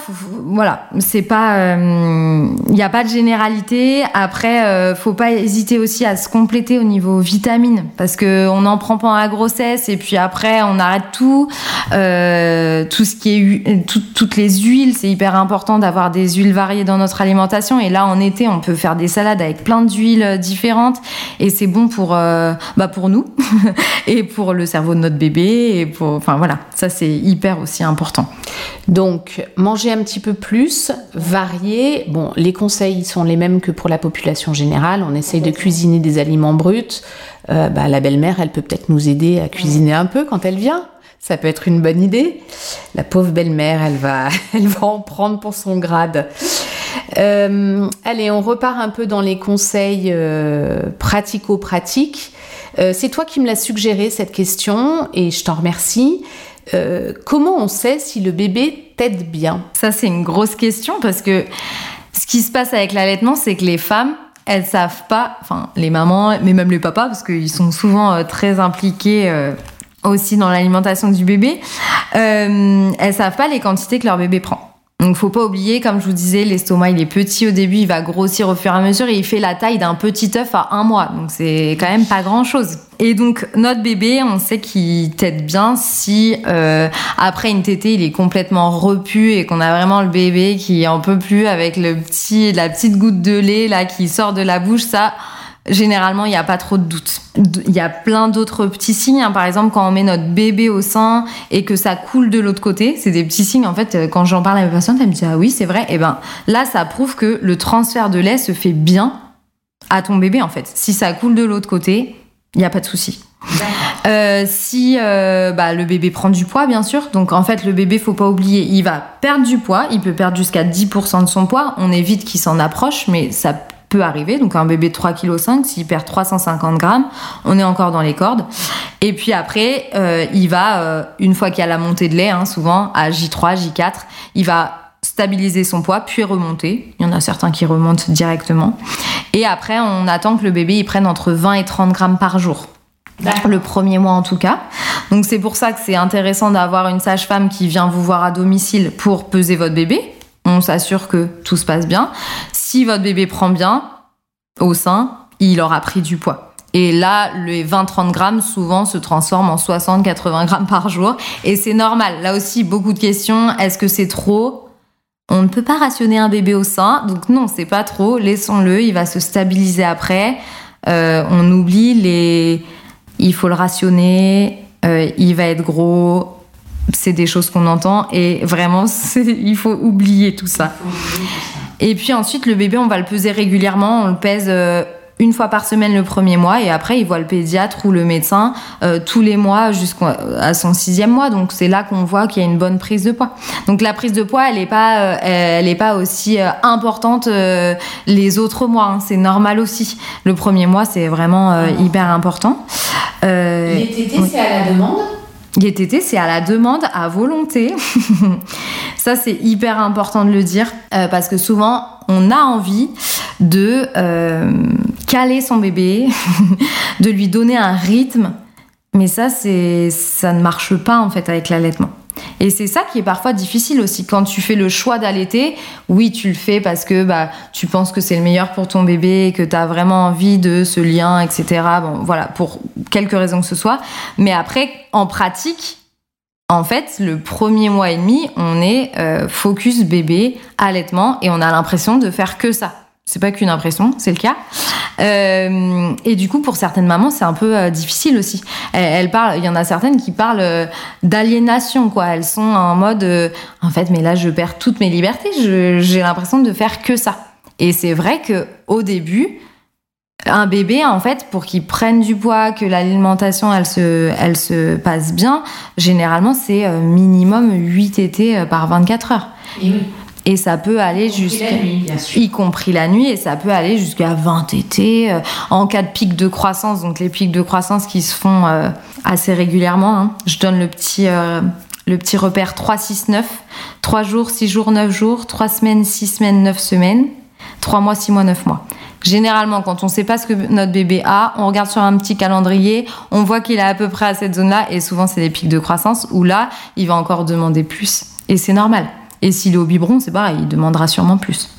Voilà, c'est pas, il n'y a pas de généralité. Après, euh, faut pas hésiter aussi à se compléter au niveau vitamines, parce que on en prend pendant la grossesse et puis après on arrête tout. Euh, tout ce qui est tout- toutes les huiles, c'est hyper important d'avoir des huiles variées dans notre alimentation. Et là, en été, on peut faire des salades avec plein d'huiles différentes et c'est bon pour, euh, bah pour nous et pour le cerveau de notre bébé et enfin voilà, ça c'est hyper aussi important. Donc, manger un petit peu plus, varié. Bon, les conseils sont les mêmes que pour la population générale. On essaye de cuisiner des aliments bruts. Euh, bah, la belle-mère, elle peut peut-être nous aider à cuisiner un peu quand elle vient. Ça peut être une bonne idée. La pauvre belle-mère, elle va, elle va en prendre pour son grade. Euh, allez, on repart un peu dans les conseils euh, pratico-pratiques. Euh, c'est toi qui me l'as suggéré cette question et je t'en remercie. comment on sait si le bébé tète bien? Ça, c'est une grosse question parce que ce qui se passe avec l'allaitement, c'est que les femmes, elles savent pas, enfin, les mamans, mais même les papas, parce qu'ils sont souvent très impliqués aussi dans l'alimentation du bébé, euh, elles savent pas les quantités que leur bébé prend. Donc faut pas oublier, comme je vous disais, l'estomac il est petit au début, il va grossir au fur et à mesure et il fait la taille d'un petit œuf à un mois. Donc c'est quand même pas grand chose. Et donc notre bébé, on sait qu'il tète bien si euh, après une tétée il est complètement repu et qu'on a vraiment le bébé qui en peut plus avec le petit, la petite goutte de lait là qui sort de la bouche. Ça, généralement, il n'y a pas trop de doute. Il y a plein d'autres petits signes. hein. Par exemple, quand on met notre bébé au sein et que ça coule de l'autre côté, c'est des petits signes. En fait, euh, quand j'en parle à mes patientes, elles me disent Ah oui, c'est vrai. Et ben là, ça prouve que le transfert de lait se fait bien à ton bébé, en fait. Si ça coule de l'autre côté, il n'y a pas de souci. Euh, si euh, bah, le bébé prend du poids, bien sûr. Donc en fait, le bébé, faut pas oublier, il va perdre du poids. Il peut perdre jusqu'à 10% de son poids. On évite qu'il s'en approche, mais ça peut arriver. Donc un bébé de 3,5 kg, s'il perd 350 grammes, on est encore dans les cordes. Et puis après, euh, il va, euh, une fois qu'il y a la montée de lait, hein, souvent à J3, J4, il va stabiliser son poids, puis remonter. Il y en a certains qui remontent directement. Et après, on attend que le bébé il prenne entre 20 et 30 grammes par jour. Le premier mois en tout cas. Donc c'est pour ça que c'est intéressant d'avoir une sage-femme qui vient vous voir à domicile pour peser votre bébé. On s'assure que tout se passe bien. Si votre bébé prend bien au sein, il aura pris du poids. Et là, les 20-30 grammes, souvent, se transforment en 60-80 grammes par jour. Et c'est normal. Là aussi, beaucoup de questions. Est-ce que c'est trop? On ne peut pas rationner un bébé au sein. Donc non, c'est pas trop. Laissons-le. Il va se stabiliser après. Euh, on oublie les... Il faut le rationner. euh, il va être gros. C'est des choses qu'on entend. Et vraiment, il faut oublier tout ça. Et puis ensuite, le bébé, on va le peser régulièrement. On le pèse euh, une fois par semaine le premier mois. Et après, il voit le pédiatre ou le médecin euh, tous les mois jusqu'à son sixième mois. Donc c'est là qu'on voit qu'il y a une bonne prise de poids. Donc la prise de poids, elle n'est pas, euh, elle est pas aussi euh, importante les autres mois. hein. C'est normal aussi. Le premier mois, c'est vraiment euh, hyper important. Euh, tétés, oui. c'est à la demande? Tétés, c'est à la demande, à volonté. Ça, c'est hyper important de le dire euh, parce que souvent, on a envie de euh, caler son bébé, de lui donner un rythme. Mais ça, c'est, ça ne marche pas en fait avec l'allaitement. Et c'est ça qui est parfois difficile aussi. Quand tu fais le choix d'allaiter, oui, tu le fais parce que bah, tu penses que c'est le meilleur pour ton bébé et que tu as vraiment envie de ce lien, etc. Bon, voilà, pour quelque raison que ce soit. Mais après, en pratique, en fait, le premier mois et demi, on est euh, focus bébé, allaitement, et on a l'impression de faire que ça. C'est pas qu'une impression, c'est le cas. Euh, et du coup, pour certaines mamans, c'est un peu euh, difficile aussi. Elles, parlent, il y en a certaines qui parlent euh, d'aliénation, quoi. Elles sont en mode, en fait, mais là, je perds toutes mes libertés. J'ai l'impression de faire que ça. Et c'est vrai que au début, un bébé, en fait, pour qu'il prenne du poids, que l'alimentation, elle se, elle se passe bien, généralement, c'est minimum 8 tétés euh, par 24 heures. Ça peut aller jusqu'à y compris la nuit, et ça peut aller jusqu'à 20 tétés euh, en cas de pic de croissance. Donc les pics de croissance qui se font euh, assez régulièrement. hein. Je donne le petit, euh, le petit repère 3, 6, 9. 3 jours, 6 jours, 9 jours. 3 semaines, 6 semaines, 9 semaines. 3 mois, 6 mois, 9 mois. Généralement, quand on sait pas ce que notre bébé a, on regarde sur un petit calendrier, on voit qu'il est à peu près à cette zone-là, et souvent c'est des pics de croissance où là, il va encore demander plus. Et c'est normal. Et s'il est au biberon, c'est pareil, il demandera sûrement plus.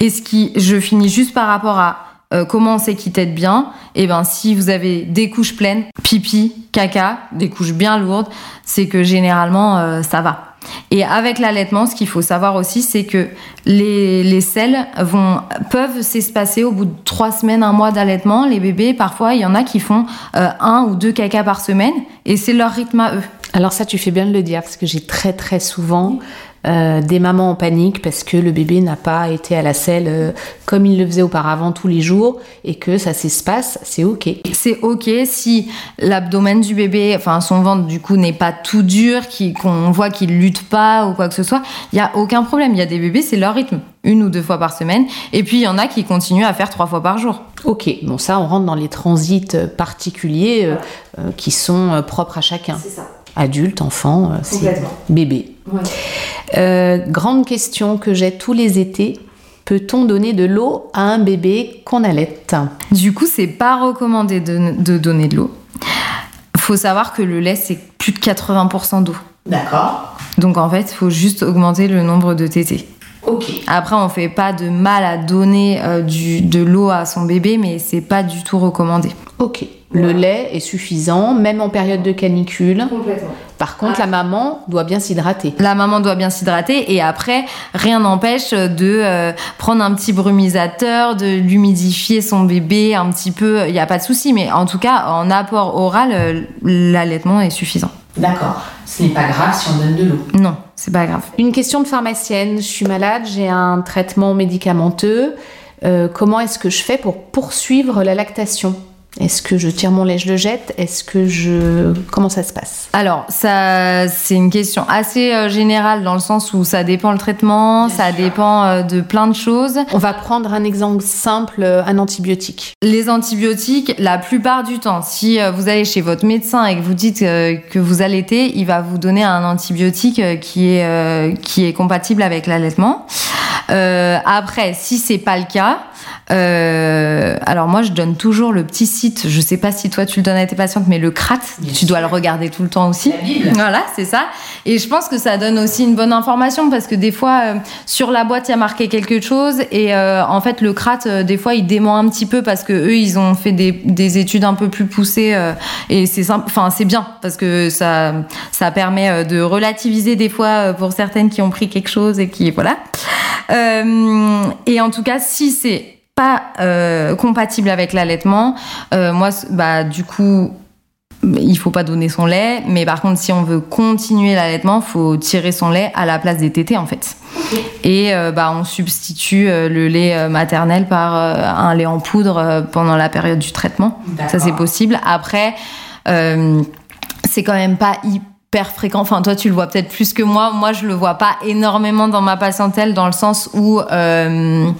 Et ce qui, je finis juste par rapport à euh, comment on sait qu'il tète bien. Et ben, si vous avez des couches pleines, pipi, caca, des couches bien lourdes, c'est que généralement euh, ça va. Et avec l'allaitement, ce qu'il faut savoir aussi, c'est que les, les selles vont, peuvent s'espacer au bout de trois semaines, un mois d'allaitement. Les bébés, parfois, il y en a qui font euh, un ou deux caca par semaine, et c'est leur rythme à eux. Alors ça, tu fais bien de le dire, parce que j'ai très très souvent euh, des mamans en panique parce que le bébé n'a pas été à la selle euh, comme il le faisait auparavant tous les jours et que ça s'espace, c'est ok. C'est ok si l'abdomen du bébé, enfin son ventre du coup n'est pas tout dur, qu'on voit qu'il lutte pas ou quoi que ce soit, il y a aucun problème. Il y a des bébés, c'est leur rythme, une ou deux fois par semaine, et puis il y en a qui continuent à faire trois fois par jour. Ok, bon ça, on rentre dans les transits euh, particuliers euh, euh, qui sont euh, propres à chacun. C'est ça. Adulte, enfant, c'est Complètement. Euh, grande question que j'ai tous les étés. Peut-on donner de l'eau à un bébé qu'on allaite? Du coup, c'est pas recommandé de, de donner de l'eau. Faut savoir que le lait, c'est plus de 80% d'eau. D'accord. Donc en fait, il faut juste augmenter le nombre de tétés. Ok. Après, on fait pas de mal à donner euh, du, de l'eau à son bébé, mais c'est pas du tout recommandé. Ok. Le lait est suffisant, même en période de canicule. Par contre, la maman doit bien s'hydrater. La maman doit bien s'hydrater et après, rien n'empêche de euh, prendre un petit brumisateur, de l'humidifier son bébé un petit peu. Il n'y a pas de souci, mais en tout cas, en apport oral, euh, l'allaitement est suffisant. D'accord. Ce n'est pas grave si on donne de l'eau. Non, c'est pas grave. Une question de pharmacienne. Je suis malade, j'ai un traitement médicamenteux. Euh, comment est-ce que je fais pour poursuivre la lactation? Est-ce que je tire mon lait, je le jette? Est-ce que je... Comment ça se passe? Alors, ça, c'est une question assez euh, générale dans le sens où ça dépend le traitement, ça dépend euh, de plein de choses. On va prendre un exemple simple, euh, un antibiotique. Les antibiotiques, la plupart du temps, si vous allez chez votre médecin et que vous dites que vous allaitez, il va vous donner un antibiotique qui est, qui est compatible avec l'allaitement. Euh, après, si c'est pas le cas, euh, alors moi je donne toujours le petit site. Je sais pas si toi tu le donnes à tes patientes, mais le CRAT, tu dois le regarder tout le temps aussi. Voilà, c'est ça. Et je pense que ça donne aussi une bonne information parce que des fois euh, sur la boîte il y a marqué quelque chose et euh, en fait le CRAT euh, des fois il dément un petit peu parce que eux ils ont fait des, des études un peu plus poussées euh, et c'est simple, enfin c'est bien parce que ça ça permet de relativiser des fois pour certaines qui ont pris quelque chose et qui voilà. Euh, et en tout cas si c'est pas euh, compatible avec l'allaitement, euh, moi bah du coup il faut pas donner son lait, mais par contre, si on veut continuer l'allaitement, faut tirer son lait à la place des tétés en fait. Et euh, bah on substitue le lait maternel par un lait en poudre pendant la période du traitement. Ça c'est possible. Après, c'est quand même pas hyper fréquent. Enfin, toi, tu le vois peut-être plus que moi. Moi, je le vois pas énormément dans ma patientèle, dans le sens où euh,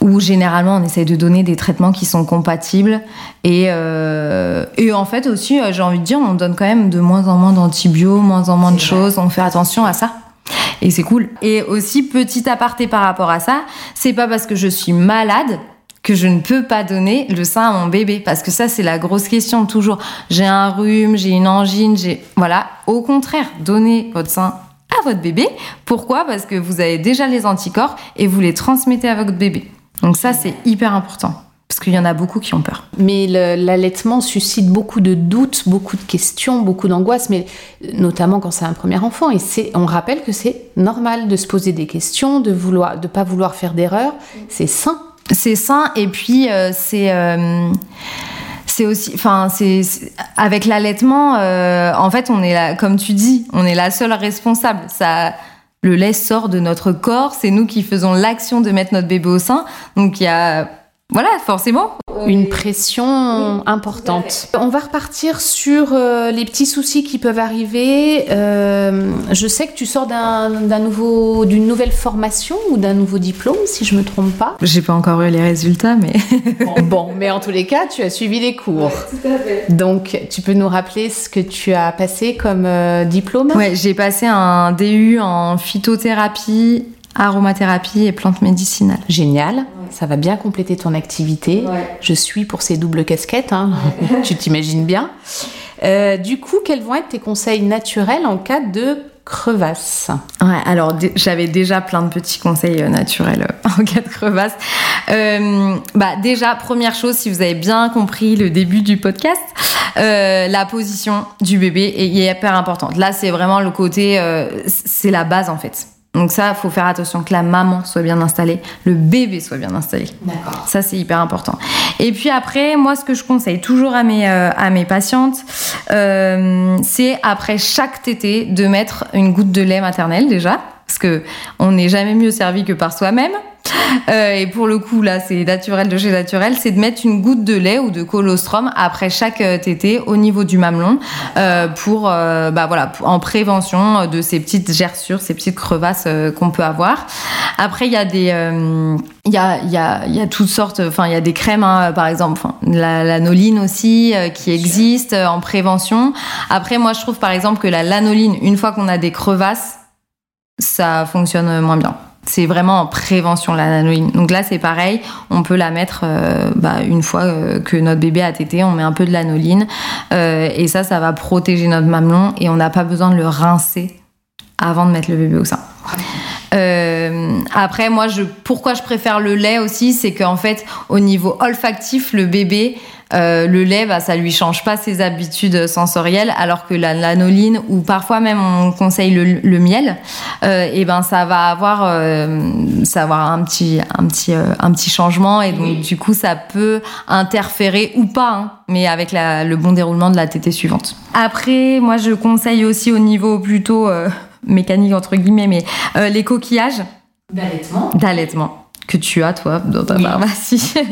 où généralement on essaye de donner des traitements qui sont compatibles et, euh, et en fait aussi euh, j'ai envie de dire on donne quand même de moins en moins d'antibiotiques, moins en moins de choses, on fait attention à ça. Et c'est cool. Et aussi, petit aparté par rapport à ça, c'est pas parce que je suis malade que je ne peux pas donner le sein à mon bébé. Parce que ça, c'est la grosse question toujours. J'ai un rhume, j'ai une angine, j'ai. Voilà. Au contraire, donnez votre sein à votre bébé. Pourquoi? Parce que vous avez déjà les anticorps et vous les transmettez à votre bébé. Donc ça, c'est hyper important. Parce qu'il y en a beaucoup qui ont peur. Mais l'allaitement suscite beaucoup de doutes, beaucoup de questions, beaucoup d'angoisse, mais notamment quand c'est un premier enfant. Et c'est, on rappelle que c'est normal de se poser des questions, de vouloir, de pas vouloir faire d'erreur. C'est sain. C'est sain et puis euh, c'est euh, c'est aussi enfin c'est avec l'allaitement euh, en fait on est là comme tu dis on est la seule responsable. Ça le lait sort de notre corps c'est nous qui faisons l'action de mettre notre bébé au sein. Donc il y a voilà forcément Une pression importante. On va repartir sur euh, les petits soucis qui peuvent arriver. Euh, je sais que tu sors d'un d'un nouveau, d'une nouvelle formation ou d'un nouveau diplôme, si je me trompe pas. j'ai pas encore eu les résultats mais Bon, mais en tous les cas, tu as suivi les cours. Donc, tu peux nous rappeler ce que tu as passé comme euh, diplôme? Ouais j'ai passé un DU en phytothérapie aromathérapie et plantes médicinales Génial, ça va bien compléter ton activité. Je suis pour ces doubles casquettes, hein. tu t'imagines bien. Euh, du coup, quels vont être tes conseils naturels en cas de crevasse? Ouais, alors j'avais déjà plein de petits conseils euh, naturels euh, en cas de crevasse. Euh, bah déjà, première chose, si vous avez bien compris le début du podcast, la position du bébé est hyper importante. Là, c'est vraiment le côté, c'est la base en fait. Donc ça, faut faire attention que la maman soit bien installée, le bébé soit bien installé. D'accord. Ça, c'est hyper important. Et puis après, moi, ce que je conseille toujours à mes, euh, à mes patientes, euh, c'est après chaque tétée de mettre une goutte de lait maternel déjà, parce que on n'est jamais mieux servi que par soi-même. Euh, et pour le coup, là, c'est naturel de chez naturel, c'est de mettre une goutte de lait ou de colostrum après chaque euh, tétée au niveau du mamelon euh, pour, euh, bah voilà, en prévention de ces petites gerçures, ces petites crevasses euh, qu'on peut avoir. Après, il y a des, euh, il y a, il y a, y a toutes sortes, enfin, il y a des crèmes, hein, par exemple, la lanoline aussi qui existe en prévention. Après, moi, je trouve par exemple que la lanoline, une fois qu'on a des crevasses, ça fonctionne moins bien. C'est vraiment en prévention la. Donc là, c'est pareil, on peut la mettre euh, bah, une fois euh, que notre bébé a tété, on met un peu de lanoline euh, et ça, ça va protéger notre mamelon et on n'a pas besoin de le rincer avant de mettre le bébé au sein. Après, moi, pourquoi je préfère le lait aussi, c'est qu'en fait, au niveau olfactif, le bébé, euh, le lait, bah, ça lui change pas ses habitudes sensorielles, alors que la lanoline ou parfois même on conseille le, le miel, euh, et ben ça va avoir, euh, ça va avoir un petit, un petit, un petit changement, et donc du coup ça peut interférer ou pas, hein, mais avec la- le bon déroulement de la tétée suivante. Après, moi je conseille aussi au niveau plutôt mécanique entre guillemets, mais les coquillages D'allaitement. d'allaitement que tu as toi dans ta pharmacie.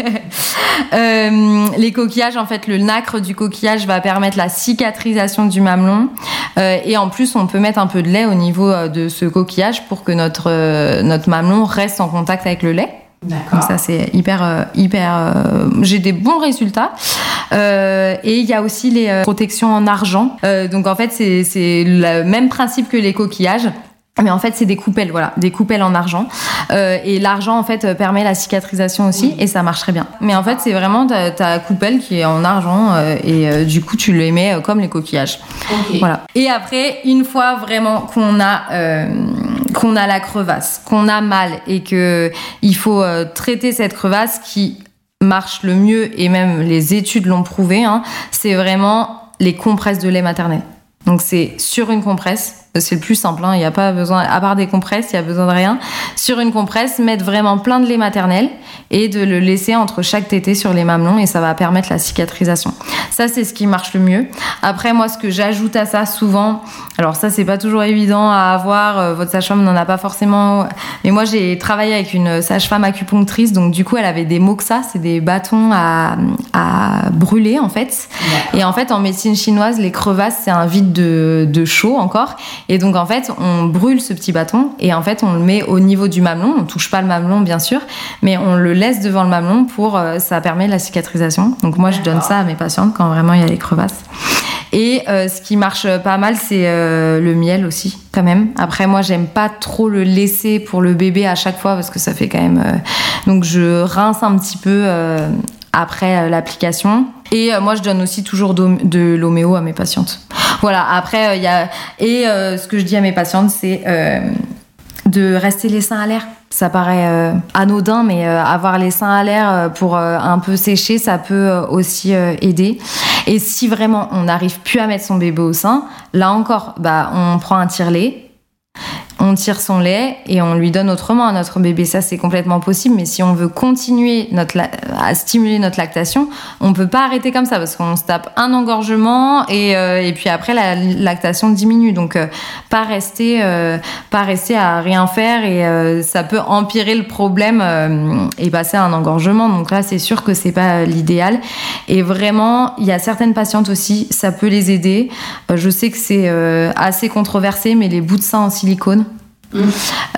Euh, les coquillages, en fait, le nacre du coquillage va permettre la cicatrisation du mamelon Euh, et en plus on peut mettre un peu de lait au niveau euh, de ce coquillage pour que notre euh, notre mamelon reste en contact avec le lait. Donc ça c'est hyper hyper. J'ai des bons résultats. Euh, et il y a aussi les protections en argent. Euh, donc en fait c'est le même principe que les coquillages. Mais en fait, c'est des coupelles, voilà, des coupelles en argent. Euh, et l'argent, en fait, permet la cicatrisation aussi, et ça marche très bien. Mais en fait, c'est vraiment ta, ta coupelle qui est en argent, euh, et euh, du coup, tu les mets comme les coquillages. Ok. Voilà. Et après, une fois vraiment qu'on a qu'on a la crevasse, qu'on a mal et que il faut traiter cette crevasse qui marche le mieux et même les études l'ont prouvé, hein, c'est vraiment les compresses de lait maternel. Donc c'est sur une compresse, c'est le plus simple, hein, il n'y a pas besoin, à part des compresses, il n'y a besoin de rien. Sur une compresse, mettre vraiment plein de lait maternel et de le laisser entre chaque tétée sur les mamelons et ça va permettre la cicatrisation. Ça, c'est ce qui marche le mieux. Après, moi, ce que j'ajoute à ça souvent, alors ça, c'est pas toujours évident à avoir, euh, votre sage-femme n'en a pas forcément, mais moi, j'ai travaillé avec une sage-femme acupunctrice, donc du coup, elle avait des moxa, c'est des bâtons à, à brûler, en fait. Et en fait, en médecine chinoise, les crevasses, c'est un vide de, de chaud encore. Et donc, en fait, on brûle ce petit bâton et en fait, on le met au niveau du mamelon. On touche pas le mamelon, bien sûr, mais on le laisse devant le mamelon pour, euh, ça permet la cicatrisation. Donc, moi, je donne ça à mes patientes quand vraiment il y a les crevasses. Et euh, ce qui marche pas mal, c'est euh, le miel aussi, quand même. Après, moi, j'aime pas trop le laisser pour le bébé à chaque fois parce que ça fait quand même. euh, Donc, je rince un petit peu après l'application. Et euh, moi, je donne aussi toujours de l'homéo à mes patientes. Voilà. Après, euh, il y a et euh, ce que je dis à mes patientes, c'est de rester les seins à l'air. Ça paraît anodin, mais avoir les seins à l'air pour un peu sécher, ça peut aussi aider. Et si vraiment on n'arrive plus à mettre son bébé au sein, là encore, bah, on prend un tire-lait, on tire son lait et on lui donne autrement à notre bébé. Ça, c'est complètement possible. Mais si on veut continuer à stimuler notre lactation, on peut pas arrêter comme ça parce qu'on se tape un engorgement et, euh, puis après la lactation diminue. Donc, euh, pas rester, euh, pas rester à rien faire et ça peut empirer le problème et passer à un engorgement. Donc là, c'est sûr que c'est pas l'idéal. Et vraiment, il y a certaines patientes aussi, ça peut les aider. Je sais que c'est assez controversé, mais les bouts de sein en silicone.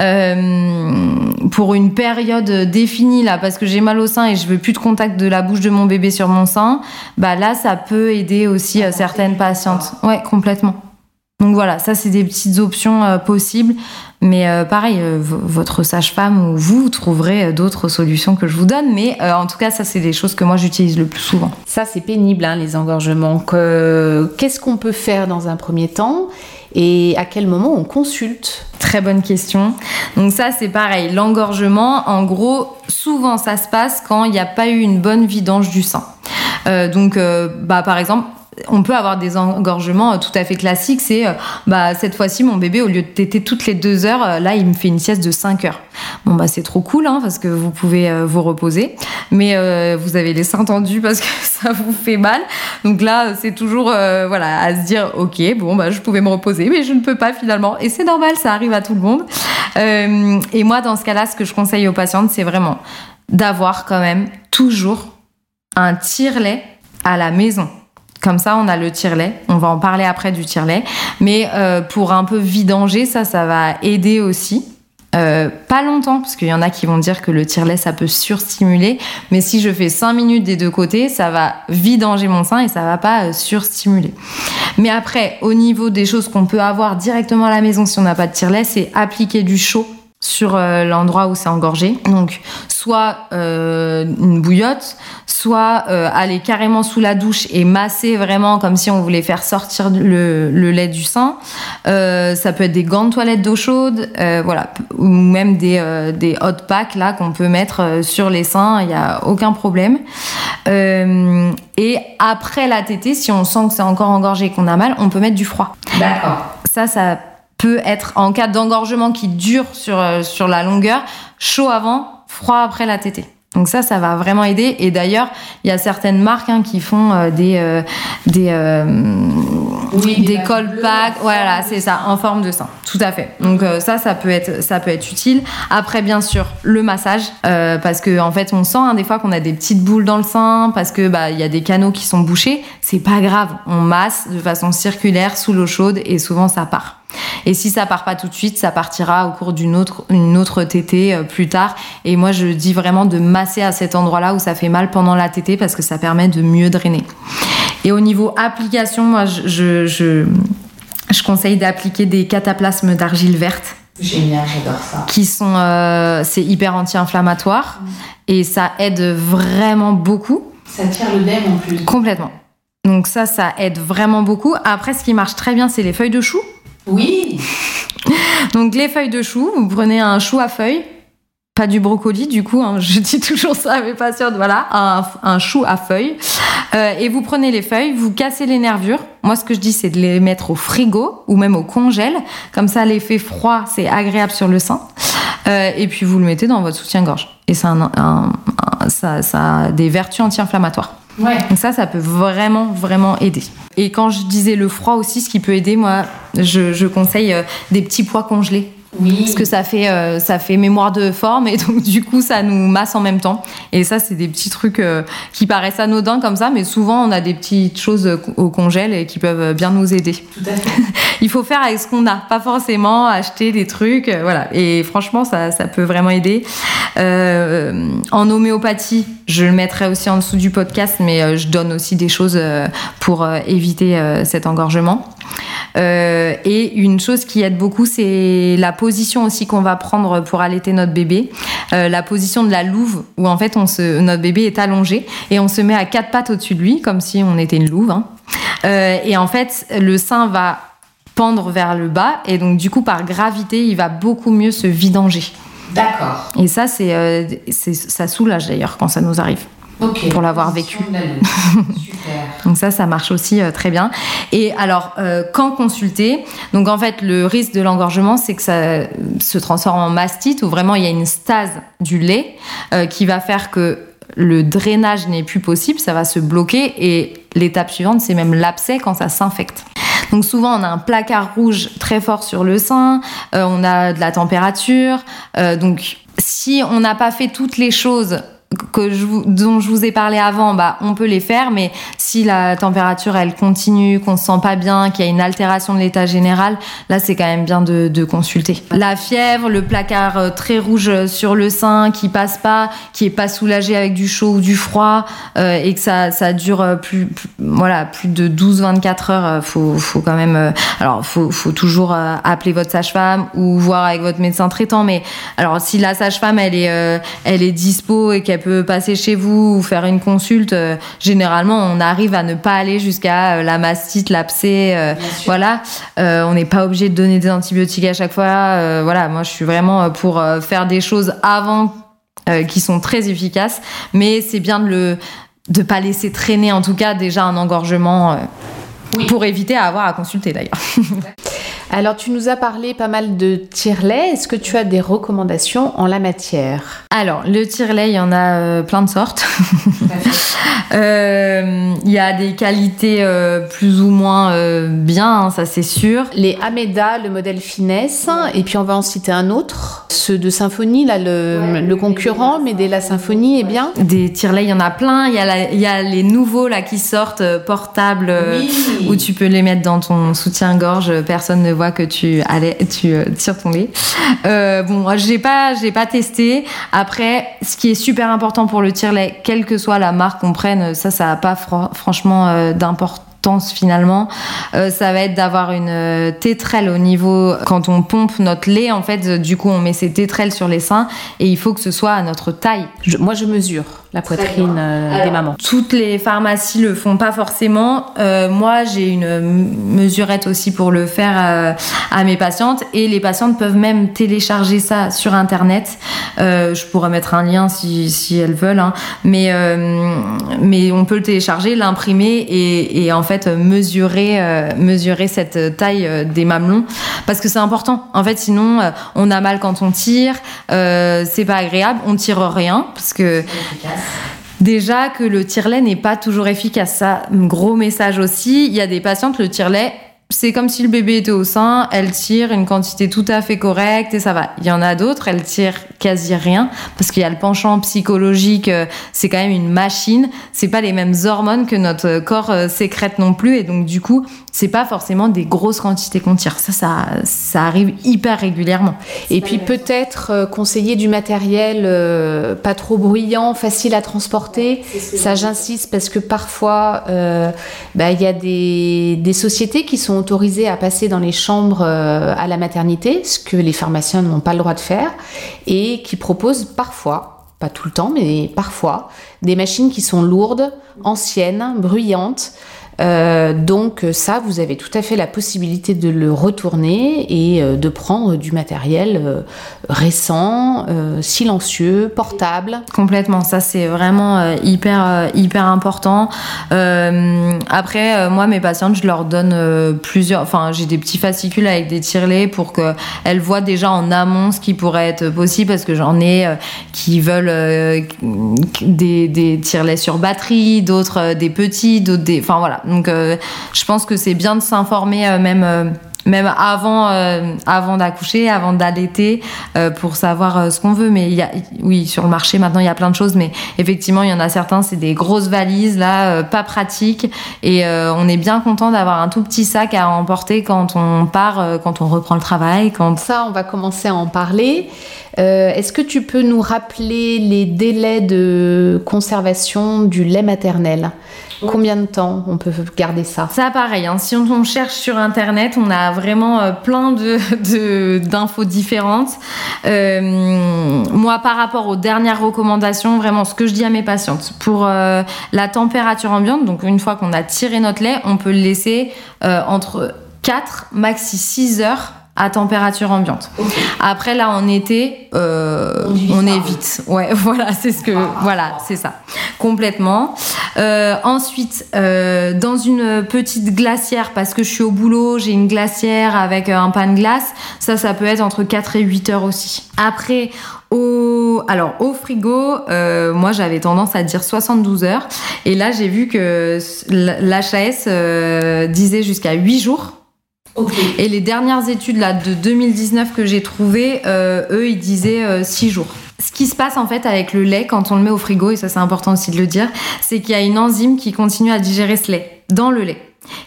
Euh, pour une période définie là parce que j'ai mal au sein et je veux plus de contact de la bouche de mon bébé sur mon sein bah là ça peut aider aussi euh, certaines patientes. Ouais complètement. Donc voilà ça c'est des petites options euh, possibles. Mais pareil votre sage-femme ou vous trouverez d'autres solutions que je vous donne. Mais en tout cas ça c'est des choses que moi j'utilise le plus souvent. Ça, c'est pénible, hein, les engorgements. Que- Qu'est-ce qu'on peut faire dans un premier temps? Et à quel moment on consulte? Très bonne question. Donc ça, c'est pareil. L'engorgement, en gros, souvent, ça se passe quand il n'y a pas eu une bonne vidange du sein. Euh, donc, euh, bah, par exemple, on peut avoir des engorgements euh, tout à fait classiques. C'est, euh, bah, cette fois-ci, mon bébé, au lieu de téter toutes les deux heures, euh, là, il me fait une sieste de 5 heures. Bon, bah, c'est trop cool, hein, parce que vous pouvez vous reposer. Mais vous avez les seins tendus parce que ça vous fait mal. Donc là, c'est toujours, voilà, à se dire, ok, bon, bah, je pouvais me reposer, mais je ne peux pas finalement. Et c'est normal, ça arrive à tout le monde. Et moi, dans ce cas-là, ce que je conseille aux patientes, c'est vraiment d'avoir quand même toujours un tire-lait à la maison. Comme ça, on a le tire-lait. On va en parler après du tire-lait. Mais euh, pour un peu vidanger, ça, ça va aider aussi. Euh, pas longtemps, parce qu'il y en a qui vont dire que le tire-lait, ça peut surstimuler. Mais si je fais 5 minutes des deux côtés, ça va vidanger mon sein et ça va pas euh, surstimuler. Mais après, au niveau des choses qu'on peut avoir directement à la maison si on n'a pas de tire-lait, c'est appliquer du chaud sur euh, l'endroit où c'est engorgé. Donc, soit euh, une bouillotte, soit euh, aller carrément sous la douche et masser vraiment comme si on voulait faire sortir le, le lait du sein. Ça peut être des gants de toilette d'eau chaude, voilà, ou même des, des hot packs là qu'on peut mettre sur les seins, il n'y a aucun problème. Et après la tétée, si on sent que c'est encore engorgé et qu'on a mal, on peut mettre du froid. D'accord. Ça, ça peut être en cas d'engorgement qui dure sur, euh, sur la longueur, chaud avant, froid après la tétée. Donc ça, ça va vraiment aider. Et d'ailleurs, il y a certaines marques hein, qui font euh, des euh, des euh, Oui, des bleues packs. Voilà, c'est ça, en forme de sein. Tout à fait. Donc euh, ça, ça peut être ça peut être utile. Après, bien sûr, le massage, euh, parce que en fait, on sent hein, des fois qu'on a des petites boules dans le sein, parce que bah il y a des canaux qui sont bouchés. C'est pas grave. On masse de façon circulaire sous l'eau chaude et souvent ça part. Et si ça part pas tout de suite, ça partira au cours d'une autre, une autre tétée euh, plus tard. Et moi, je dis vraiment de masser à cet endroit-là où ça fait mal pendant la tétée parce que ça permet de mieux drainer. Et au niveau application, moi, je, je, je, je conseille d'appliquer des cataplasmes d'argile verte Génial, j'adore ça. qui sont, euh, c'est hyper anti-inflammatoire et ça aide vraiment beaucoup. Ça tire le dème en plus. Complètement. Donc ça, ça aide vraiment beaucoup. Après, ce qui marche très bien, c'est les feuilles de chou. Oui. Donc les feuilles de chou, vous prenez un chou à feuilles, pas du brocoli du coup, hein, je dis toujours ça à mes patientes, voilà, un, un chou à feuilles. Euh, et vous prenez les feuilles, vous cassez les nervures. Moi ce que je dis c'est de les mettre au frigo ou même au congèle, comme ça l'effet froid c'est agréable sur le sein. Euh, et puis vous le mettez dans votre soutien-gorge. Et ça, ça a des vertus anti-inflammatoires. Donc ça, ça peut vraiment, vraiment aider. Et quand je disais le froid aussi, ce qui peut aider, moi, je, je conseille euh, des petits pois congelés. Oui. Parce que ça fait, euh, ça fait mémoire de forme et donc du coup, ça nous masse en même temps. Et ça, c'est des petits trucs euh, qui paraissent anodins comme ça, mais souvent, on a des petites choses euh, au congèle et qui peuvent bien nous aider. Tout à fait. Il faut faire avec ce qu'on a, pas forcément acheter des trucs, euh, voilà. Et franchement, ça, ça peut vraiment aider. En homéopathie, je le mettrai aussi en dessous du podcast, mais je donne aussi des choses pour éviter cet engorgement. Euh, et une chose qui aide beaucoup, c'est la position aussi qu'on va prendre pour allaiter notre bébé. Euh, la position de la louve, où en fait on se, notre bébé est allongé et on se met à quatre pattes au-dessus de lui, comme si on était une louve. hein. Euh, et en fait, le sein va pendre vers le bas et donc du coup par gravité, il va beaucoup mieux se vidanger. D'accord. Et ça, c'est, c'est- ça soulage d'ailleurs quand ça nous arrive. Pour l'avoir vécu. Super. Donc ça, ça marche aussi euh, très bien. Et alors, euh, quand consulter Donc en fait, le risque de l'engorgement, c'est que ça euh, se transforme en mastite, où vraiment il y a une stase du lait euh, qui va faire que le drainage n'est plus possible, ça va se bloquer. Et l'étape suivante, c'est même l'abcès quand ça s'infecte. Donc souvent, on a un placard rouge très fort sur le sein, on a de la température. donc si on n'a pas fait toutes les choses dont je vous ai parlé avant, bah, on peut les faire, mais si la température elle continue, qu'on se sent pas bien, qu'il y a une altération de l'état général, là c'est quand même bien de, consulter. La fièvre, le placard euh, très rouge sur le sein qui passe pas, qui est pas soulagé avec du chaud ou du froid, euh, et que ça, dure euh, plus, voilà, plus de 12-24 heures, euh, faut, faut quand même, euh, alors faut, faut toujours euh, appeler votre sage-femme ou voir avec votre médecin traitant, mais alors si la sage-femme elle est, euh, elle est dispo et qu'elle peut passer chez vous ou faire une consulte, euh, généralement on arrive à ne pas aller jusqu'à euh, la mastite, l'abcès, euh, voilà. On n'est pas obligé de donner des antibiotiques à chaque fois. voilà, moi je suis vraiment pour faire des choses avant qui sont très efficaces, mais c'est bien de le de pas laisser traîner en tout cas déjà un engorgement euh, pour éviter à avoir à consulter d'ailleurs. Alors, tu nous as parlé pas mal de tire-lait. Est-ce que tu as des recommandations en la matière? Alors, le tire-lait, il y en a euh, plein de sortes. Euh, Il y a des qualités euh, plus ou moins bien, hein, ça c'est sûr. Les Ameda, le modèle finesse, et puis on va en citer un autre, ceux de Symphonie, là, le, le concurrent, mais dès la Symphonie est bien. Des tire-lait, il y en a plein. Il y, a y les nouveaux là qui sortent portables Oui. où tu peux les mettre dans ton soutien-gorge. Personne ne voit que tu allais, tu euh, tires ton lait. Euh, bon, j'ai pas, j'ai pas testé. Après, ce qui est super important pour le tire-lait, quelle que soit la marque qu'on prenne, ça, ça a pas fran- franchement euh, d'importance finalement. Euh, ça va être d'avoir une euh, tétrelle au niveau quand on pompe notre lait. En fait, euh, du coup, on met ces tétrelles sur les seins et il faut que ce soit à notre taille. Moi, je mesure la poitrine euh, des mamans. Toutes les pharmacies le font pas forcément. Euh, moi, j'ai une m- mesurette aussi pour le faire euh, à mes patientes et les patientes peuvent même télécharger ça sur internet. Euh, je pourrais mettre un lien si, si elles veulent, hein. mais euh, mais on peut le télécharger, l'imprimer et, et en fait mesurer euh, mesurer cette taille euh, des mamelons parce que c'est important. En fait, sinon euh, on a mal quand on tire, euh, c'est pas agréable, on tire rien parce que Déjà que le tire-lait n'est pas toujours efficace. Ça, gros message aussi. Il y a des patientes, le tire-lait, c'est comme si le bébé était au sein, elle tire une quantité tout à fait correcte et ça va. Il y en a d'autres, elles tirent quasi rien parce qu'il y a le penchant psychologique, euh, c'est quand même une machine, c'est pas les mêmes hormones que notre corps euh, sécrète non plus et donc du coup, c'est pas forcément des grosses quantités qu'on tire. Ça, ça, ça arrive hyper régulièrement. Et puis peut-être euh, conseiller du matériel euh, pas trop bruyant, facile à transporter. Ça, j'insiste parce que parfois, euh, bah, il y a des, des sociétés qui sont autorisées à passer dans les chambres euh, à la maternité, ce que les pharmaciens n'ont pas le droit de faire, et qui proposent parfois, pas tout le temps, mais parfois, des machines qui sont lourdes, anciennes, bruyantes. Euh, donc ça, vous avez tout à fait la possibilité de le retourner et euh, de prendre du matériel euh, récent, euh, silencieux, portable. Complètement, ça c'est vraiment hyper hyper important. Après, moi mes patientes, je leur donne plusieurs, enfin j'ai des petits fascicules avec des tirelets pour que elles voient déjà en amont ce qui pourrait être possible parce que j'en ai qui veulent des des tirelets sur batterie, d'autres des petits, d'autres des, enfin voilà. Donc euh, je pense que c'est bien de s'informer euh, même. euh, même avant, avant d'accoucher, avant d'allaiter, pour savoir ce qu'on veut. Mais oui, sur le marché maintenant il y a plein de choses, mais effectivement il y en a certains, c'est des grosses valises là, pas pratiques, et on est bien content d'avoir un tout petit sac à emporter quand on part, quand on reprend le travail, Ça, on va commencer à en parler. Est-ce que tu peux nous rappeler les délais de conservation du lait maternel? Combien de temps on peut garder ça? Ça, pareil, hein, si on, on cherche sur Internet, on a vraiment euh, plein de, d'infos différentes. Euh, moi, par rapport aux dernières recommandations, vraiment, ce que je dis à mes patientes, pour euh, la température ambiante, donc une fois qu'on a tiré notre lait, on peut le laisser entre 4, maxi 6 heures à température ambiante. Après, là, en été, euh, on, évite. Ouais, voilà, c'est ce que, voilà, c'est ça, complètement. Euh, ensuite, euh, dans une petite glacière, parce que je suis au boulot, j'ai une glacière avec un pain de glace, ça, ça peut être entre 4 et 8 heures aussi. Après, au, alors, au frigo, euh, moi, j'avais tendance à dire 72 heures. Et là, j'ai vu que l'HAS euh, disait jusqu'à 8 jours. Et les dernières études là, de 2019 que j'ai trouvées, euh, eux, ils disaient 6 jours. Ce qui se passe en fait avec le lait quand on le met au frigo, et ça c'est important aussi de le dire, c'est qu'il y a une enzyme qui continue à digérer ce lait dans le lait.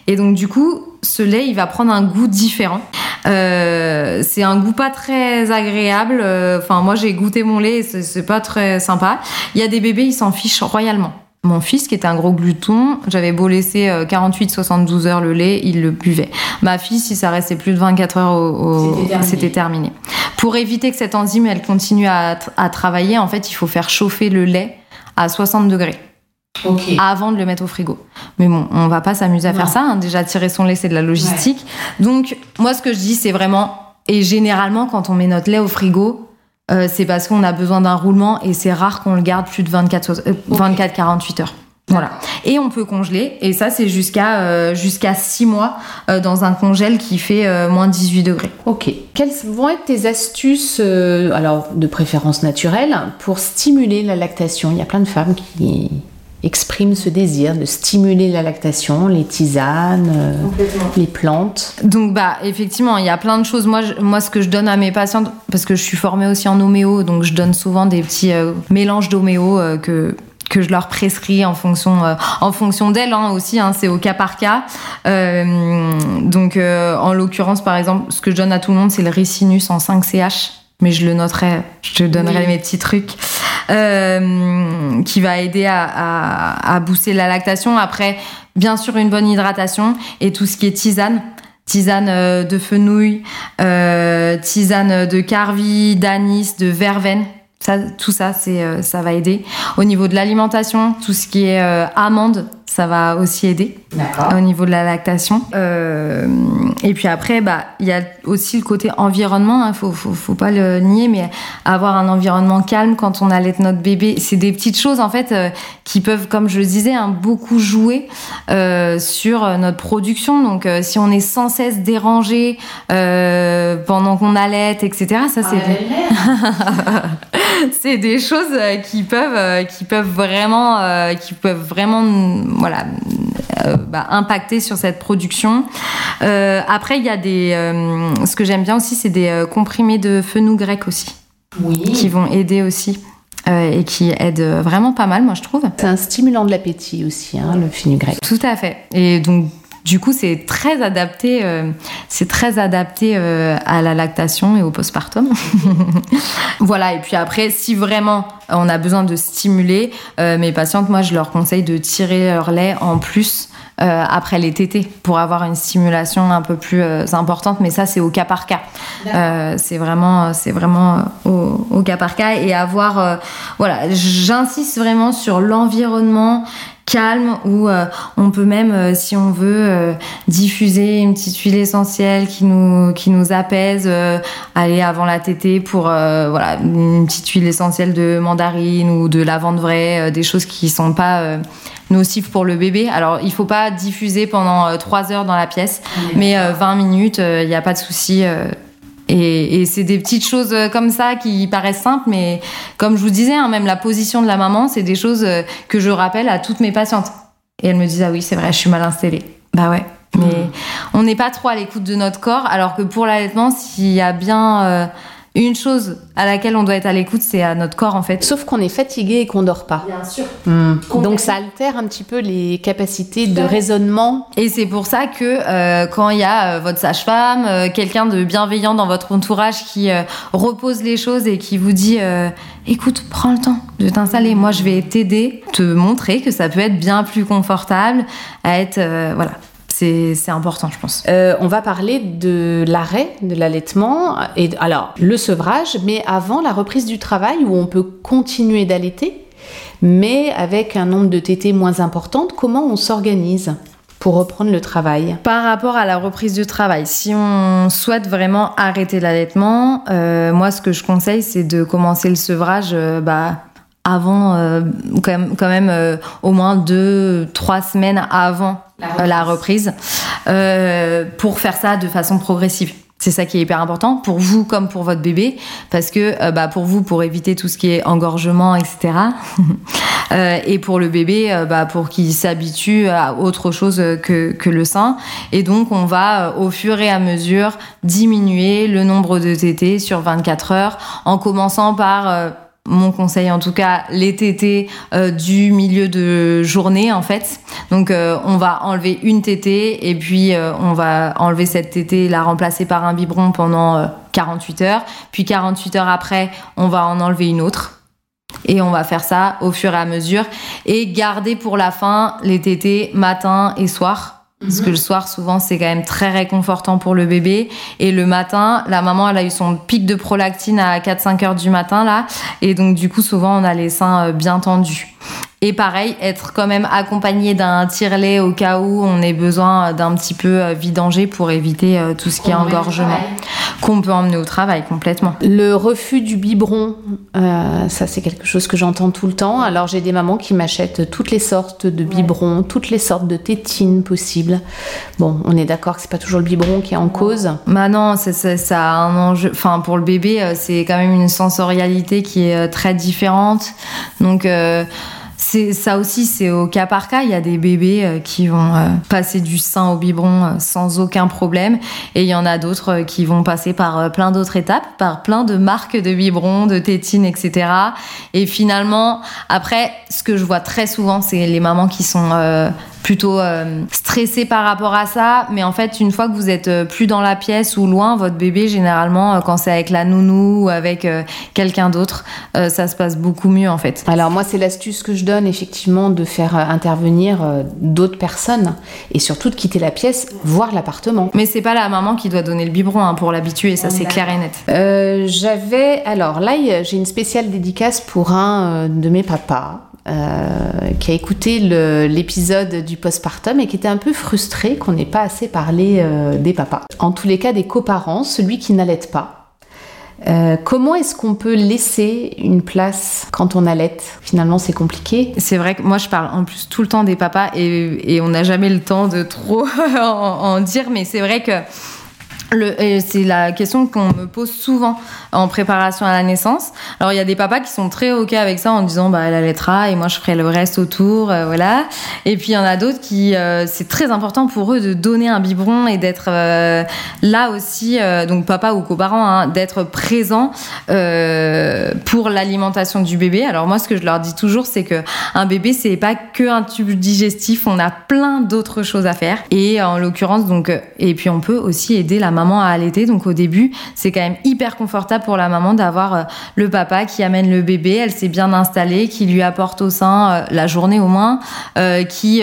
Et donc du coup, ce lait, il va prendre un goût différent. Euh, c'est un goût pas très agréable. Euh, Enfin, moi j'ai goûté mon lait, c'est pas très sympa. Il y a des bébés, ils s'en fichent royalement. Mon fils, qui était un gros glouton, j'avais beau laisser 48-72 heures le lait, il le buvait. Ma fille, si ça restait plus de 24 heures, au, au- C'était terminé. Pour éviter que cette enzyme, elle continue à travailler, en fait, il faut faire chauffer le lait à 60 degrés avant de le mettre au frigo. Mais bon, on va pas s'amuser à faire ça. hein. Déjà, tirer son lait, c'est de la logistique. Donc, moi, ce que je dis, c'est vraiment, et généralement, quand on met notre lait au frigo, euh, c'est parce qu'on a besoin d'un roulement et c'est rare qu'on le garde plus de 24 euh, 24-48 heures. Voilà. Et on peut congeler, et ça c'est jusqu'à euh, jusqu'à 6 mois euh, dans un congèle qui fait euh, moins 18 degrés. Ok. Quelles vont être tes astuces, alors de préférence naturelle, pour stimuler la lactation? Il y a plein de femmes qui expriment ce désir de stimuler la lactation, les tisanes, euh, les plantes. Donc bah effectivement, il y a plein de choses. Moi, je- moi, ce que je donne à mes patientes, parce que je suis formée aussi en homéo, donc je donne souvent des petits euh, mélanges d'homéo euh, que que je leur prescris en fonction euh, en fonction d'elles hein, aussi. Hein, c'est au cas par cas. Euh, donc euh, en l'occurrence, par exemple, ce que je donne à tout le monde, c'est le ricinus en 5 CH. Mais je le noterai, je te donnerai Oui. mes petits trucs euh, qui va aider à, à, à booster la lactation. Après, bien sûr, une bonne hydratation et tout ce qui est tisane tisane euh, de fenouil, euh, tisane de carvi, d'anis, de verveine. Ça, tout ça, c'est, ça va aider. Au niveau de l'alimentation, tout ce qui est euh, amande, ça va aussi aider au niveau de la lactation. Euh, et puis après, bah, il y a aussi le côté environnement. Il faut, faut, faut pas le nier, mais avoir un environnement calme quand on allait notre bébé, c'est des petites choses en fait euh, qui peuvent, comme je le disais, hein, beaucoup jouer euh, sur notre production. Donc, si on est sans cesse dérangé pendant qu'on allait, etc., ça c'est c'est des choses qui peuvent qui peuvent vraiment qui peuvent vraiment mm, voilà euh, bah, impacter sur cette production. Euh, après il y a des euh, ce que j'aime bien aussi c'est des comprimés de fenouil grec aussi Oui. qui vont aider aussi et qui aident vraiment pas mal moi je trouve. C'est un stimulant de l'appétit aussi, hein, le fenugrec. Tout à fait. Et donc, du coup, c'est très adapté, euh, c'est très adapté euh, à la lactation et au postpartum. voilà. Et puis après, si vraiment on a besoin de stimuler euh, mes patientes, moi, je leur conseille de tirer leur lait en plus. euh, après les tétés pour avoir une stimulation un peu plus euh, importante mais ça c'est au cas par cas Euh, c'est vraiment c'est vraiment au, au cas par cas et avoir voilà j'insiste vraiment sur l'environnement calme où euh, on peut même euh, si on veut euh, diffuser une petite huile essentielle qui nous qui nous apaise aller avant la tétée pour voilà une petite huile essentielle de mandarine ou de lavande vraie des choses qui sont pas nocives pour le bébé. Alors il faut pas diffuser pendant euh, trois heures dans la pièce mais euh, 20 minutes il n'y a pas de souci et, et c'est des petites choses euh, comme ça qui paraissent simples, mais comme je vous disais, hein, même la position de la maman, c'est des choses euh, que je rappelle à toutes mes patientes. Et elles me disent ah oui c'est vrai, je suis mal installée. Bah ouais. Mais on n'est pas trop à l'écoute de notre corps, alors que pour l'allaitement, s'il y a bien euh, une chose à laquelle on doit être à l'écoute, c'est à notre corps en fait. Sauf qu'on est fatigué et qu'on dort pas. Bien sûr. Donc ça altère un petit peu les capacités de raisonnement. Et c'est pour ça que euh, quand il y a euh, votre sage-femme, euh, quelqu'un de bienveillant dans votre entourage qui euh, repose les choses et qui vous dit euh, écoute, prends le temps de t'installer, moi je vais t'aider, te montrer que ça peut être bien plus confortable à être euh, voilà. C'est important, je pense. Euh, on va parler de l'arrêt de l'allaitement et alors le sevrage, mais avant la reprise du travail où on peut continuer d'allaiter, mais avec un nombre de tétées moins importante. Comment on s'organise pour reprendre le travail? Par rapport à la reprise du travail, si on souhaite vraiment arrêter l'allaitement, euh, moi ce que je conseille c'est de commencer le sevrage euh, bah, avant, euh, quand même, quand même euh, au moins deux, trois semaines avant euh, la reprise, euh, pour faire ça de façon progressive. C'est ça qui est hyper important pour vous comme pour votre bébé, parce que euh, bah, pour vous, pour éviter tout ce qui est engorgement, etc. Euh, et pour le bébé, euh, bah, pour qu'il s'habitue à autre chose que, que le sein. Et donc, on va, euh, au fur et à mesure, diminuer le nombre de tétés sur 24 heures, en commençant par... mon conseil en tout cas, les tétés euh, du milieu de journée en fait. Donc euh, on va enlever une tétée et puis euh, on va enlever cette tétée la remplacer par un biberon pendant euh, 48 heures. Puis 48 heures après, on va en enlever une autre. Et on va faire ça au fur et à mesure et garder pour la fin les tétées matin et soir. Parce que le soir, souvent, c'est quand même très réconfortant pour le bébé. Et le matin, la maman, elle a eu son pic de prolactine à 4-5 heures du matin, là. Et donc, du coup, souvent, on a les seins euh, bien tendus. Et pareil, être quand même accompagné d'un tire-lait au cas où on ait besoin d'un petit peu euh, vidanger pour éviter euh, tout ce qui est engorgement. Qu'on peut emmener au travail complètement. Le refus du biberon, euh, ça c'est quelque chose que j'entends tout le temps. Alors j'ai des mamans qui m'achètent toutes les sortes de biberons, toutes les sortes de tétines possibles. Bon, on est d'accord que c'est pas toujours le biberon qui est en cause. Bah non, ça, ça, ça a un enjeu. Enfin, pour le bébé, c'est quand même une sensorialité qui est très différente. Donc. euh, ça aussi, c'est au cas par cas. Il y a des bébés euh, qui vont euh, passer du sein au biberon euh, sans aucun problème, et il y en a d'autres qui vont passer par plein d'autres étapes, par plein de marques de biberons, de tétines, etc. Et finalement, après, ce que je vois très souvent, c'est les mamans qui sont plutôt euh, stressées par rapport à ça. Mais en fait, une fois que vous êtes plus dans la pièce ou loin, votre bébé, généralement, quand c'est avec la nounou ou avec quelqu'un d'autre, ça se passe beaucoup mieux en fait. Alors moi c'est l'astuce que je donne effectivement de faire euh, intervenir euh, d'autres personnes et surtout de quitter la pièce, voire l'appartement. Mais c'est pas la maman qui doit donner le biberon hein, pour l'habituer, ça c'est clair et net. Euh, J'avais alors là j'ai une spéciale dédicace pour un de mes papas. euh, qui a écouté l'épisode du postpartum et qui était un peu frustré qu'on n'ait pas assez parlé euh, des papas. En tous les cas, des coparents, celui qui n'allait pas. Euh, comment est-ce qu'on peut laisser une place quand on allait Finalement, c'est compliqué. C'est vrai que moi je parle en plus tout le temps des papas et, on n'a jamais le temps de trop en, dire, mais c'est vrai que c'est la question qu'on me pose souvent en préparation à la naissance. Alors il y a des papas qui sont très ok avec ça en disant bah elle allaitera et moi je ferai le reste autour, euh, voilà. Et puis il y en a d'autres qui euh, c'est très important pour eux de donner un biberon et d'être euh, là aussi, donc papa ou coparent, hein, d'être présent pour l'alimentation du bébé. Alors moi ce que je leur dis toujours c'est que un bébé c'est pas que un tube digestif, on a plein d'autres choses à faire. Et en l'occurrence donc et puis on peut aussi aider la maman à allaiter. Donc au début c'est quand même hyper confortable pour la maman d'avoir euh, le papa qui amène le bébé, elle s'est bien installée, qui lui apporte au sein euh, la journée au moins, euh, qui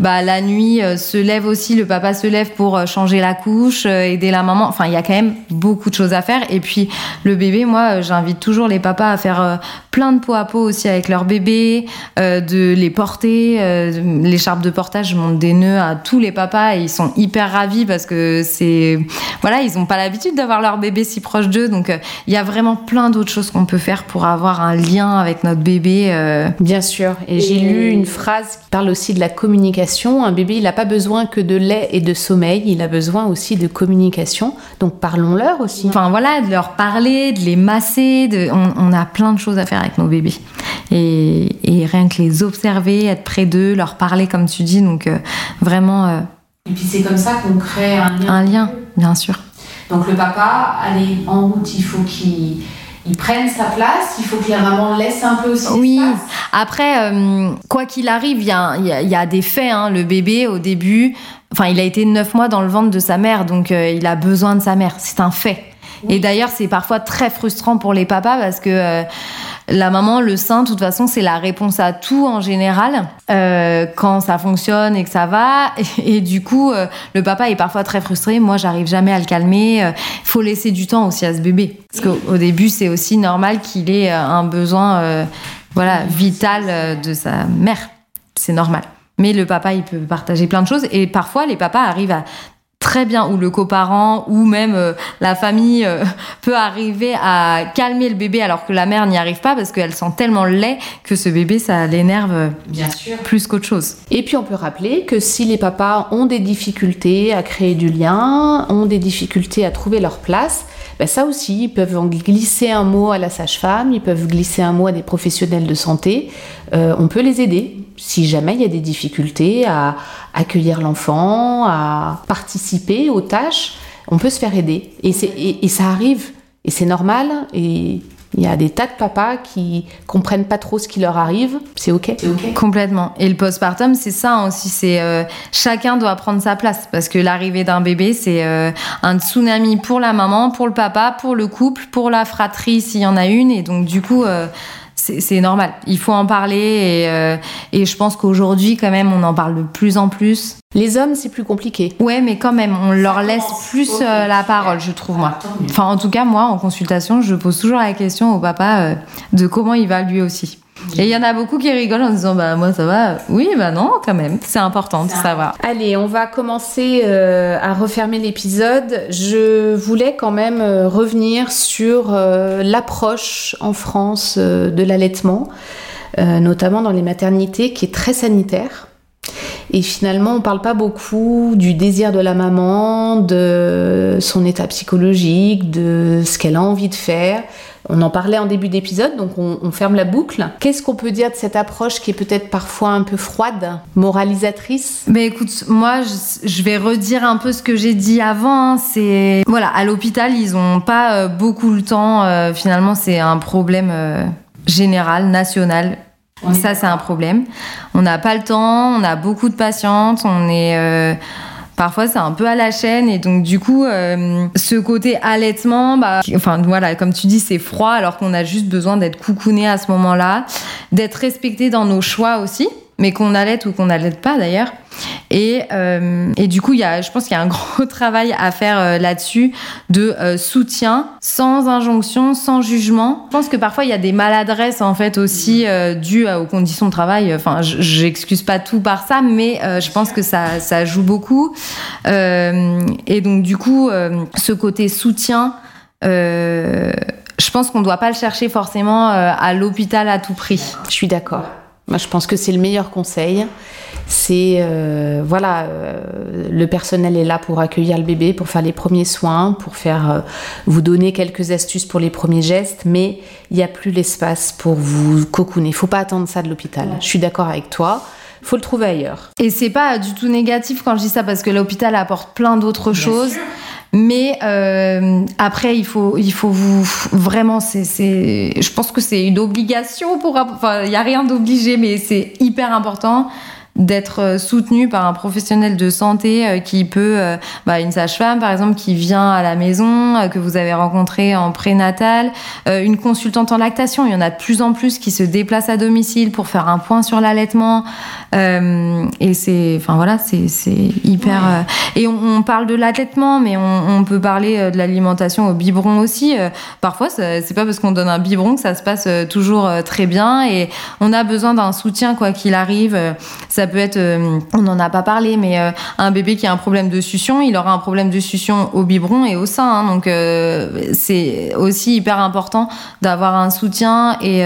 bah la nuit se lève aussi, le papa se lève pour changer la couche, aider la maman. Enfin il y a quand même beaucoup de choses à faire. Et puis le bébé, moi j'invite toujours les papas à faire plein de peau à peau aussi avec leur bébé, de les porter, euh, l'écharpe de portage, je monte des nœuds à tous les papas et ils sont hyper ravis parce que c'est voilà, ils n'ont pas l'habitude d'avoir leur bébé si proche d'eux, donc euh, il y a vraiment plein d'autres choses qu'on peut faire pour avoir un lien avec notre bébé. euh. Bien sûr. Et j'ai lu une phrase qui parle aussi de la communication. Un bébé, il n'a pas besoin que de lait et de sommeil, il a besoin aussi de communication. Donc parlons-leur aussi. Enfin voilà, de leur parler, de les masser, de... on, on a plein de choses à faire avec nos bébés. Et, et rien que les observer, être près d'eux, leur parler comme tu dis, donc euh, vraiment euh, Et puis c'est comme ça qu'on crée un lien. un lien, bien sûr. Donc le papa, allez, en route, il faut qu'il il prenne sa place, il faut que la maman laisse un peu aussi Oui. Après, euh, quoi qu'il arrive, il y a, il y a- il y a des faits. hein. Le bébé, au début, enfin, il a été neuf mois dans le ventre de sa mère, donc euh, il a besoin de sa mère. C'est un fait. Et d'ailleurs, c'est parfois très frustrant pour les papas parce que euh, la maman, le sein, de toute façon, c'est la réponse à tout en général. Euh, quand ça fonctionne et que ça va, et, du coup, euh, le papa est parfois très frustré. Moi, j'arrive jamais à le calmer. Il faut laisser du temps aussi à ce bébé, parce qu'au au début, c'est aussi normal qu'il ait euh, un besoin, euh, voilà, vital euh, de sa mère. C'est normal. Mais le papa, il peut partager plein de choses, et parfois, les papas arrivent à très bien, ou le coparent, ou même euh, la famille euh, peut arriver à calmer le bébé alors que la mère n'y arrive pas parce qu'elle sent tellement le lait que ce bébé, ça l'énerve euh, Bien sûr. plus qu'autre chose. Et puis on peut rappeler que si les papas ont des difficultés à créer du lien, ont des difficultés à trouver leur place, ben ça aussi, ils peuvent en glisser un mot à la sage-femme, ils peuvent glisser un mot à des professionnels de santé. Euh, on peut les aider si jamais il y a des difficultés à accueillir l'enfant, à participer aux tâches. On peut se faire aider. Et, et ça arrive. Et c'est normal. Et il y a des tas de papas qui comprennent pas trop ce qui leur arrive. C'est ok. C'est ok. Complètement. Et le postpartum, c'est ça aussi. C'est euh, chacun doit prendre sa place parce que l'arrivée d'un bébé, c'est euh, un tsunami pour la maman, pour le papa, pour le couple, pour la fratrie s'il y en a une. Et donc du coup. euh, c'est normal, il faut en parler et, euh, et je pense qu'aujourd'hui quand même on en parle de plus en plus. Les hommes, c'est plus compliqué. Ouais mais quand même on leur laisse plus euh, la parole je trouve moi. Enfin en tout cas moi en consultation je pose toujours la question au papa euh, de comment il va lui aussi. Et il y en a beaucoup qui rigolent en disant bah moi ça va. Oui, bah non, quand même. C'est important de savoir. Allez, on va commencer euh, à refermer l'épisode. Je voulais quand même euh, revenir sur euh, l'approche en France de l'allaitement, notamment dans les maternités, qui est très sanitaire. Et finalement, on parle pas beaucoup du désir de la maman, de son état psychologique, de ce qu'elle a envie de faire. On en parlait en début d'épisode, donc on, ferme la boucle. Qu'est-ce qu'on peut dire de cette approche qui est peut-être parfois un peu froide, moralisatrice? Mais écoute, moi, je, je vais redire un peu ce que j'ai dit avant. hein. C'est voilà, à l'hôpital, ils ont pas euh, beaucoup le temps. euh, finalement, c'est un problème euh, général, national. Ça, c'est un problème. On n'a pas le temps. On a beaucoup de patientes. On est euh, Parfois, c'est un peu à la chaîne et donc du coup, euh, ce côté allaitement, bah, enfin voilà, comme tu dis, c'est froid alors qu'on a juste besoin d'être coucouné à ce moment-là, d'être respecté dans nos choix aussi, mais qu'on allaite ou qu'on n'allaite pas d'ailleurs. Et, euh, et du coup, y a, je pense qu'il y a un gros travail à faire euh, là-dessus de euh, soutien, sans injonction, sans jugement. Je pense que parfois il y a des maladresses en fait aussi dues aux conditions de travail. Enfin, j'excuse pas tout par ça, mais je pense que ça, ça joue beaucoup. Et donc du coup, ce côté soutien. je pense qu'on ne doit pas le chercher forcément à l'hôpital à tout prix. Je suis d'accord. Moi, je pense que c'est le meilleur conseil. C'est euh, voilà, euh, le personnel est là pour accueillir le bébé, pour faire les premiers soins, pour faire euh, vous donner quelques astuces pour les premiers gestes, mais il n'y a plus l'espace pour vous cocooner. Il faut pas attendre ça de l'hôpital. Je suis d'accord avec toi. Faut le trouver ailleurs. Et c'est pas du tout négatif quand je dis ça parce que l'hôpital apporte plein d'autres choses. Mais euh, après, il faut, il faut vous vraiment, c'est, je pense que c'est une obligation pour, enfin, il y a rien d'obligé, mais c'est hyper important d'être euh, soutenu par un professionnel de santé euh, qui peut, euh, bah, une sage-femme par exemple, qui vient à la maison, que vous avez rencontré en prénatal, une consultante en lactation. Il y en a de plus en plus qui se déplacent à domicile pour faire un point sur l'allaitement. Euh, et c'est, enfin voilà, c'est, c'est hyper. et on, on parle de l'allaitement, mais on, on peut parler de l'alimentation au biberon aussi. Parfois, c'est pas parce qu'on donne un biberon que ça se passe toujours très bien. Et on a besoin d'un soutien quoi qu'il arrive. Ça peut être, euh, on n'en a pas parlé, mais euh, un bébé qui a un problème de succion, il aura un problème de succion au biberon et au sein. hein. donc euh, c'est aussi hyper important d'avoir un soutien et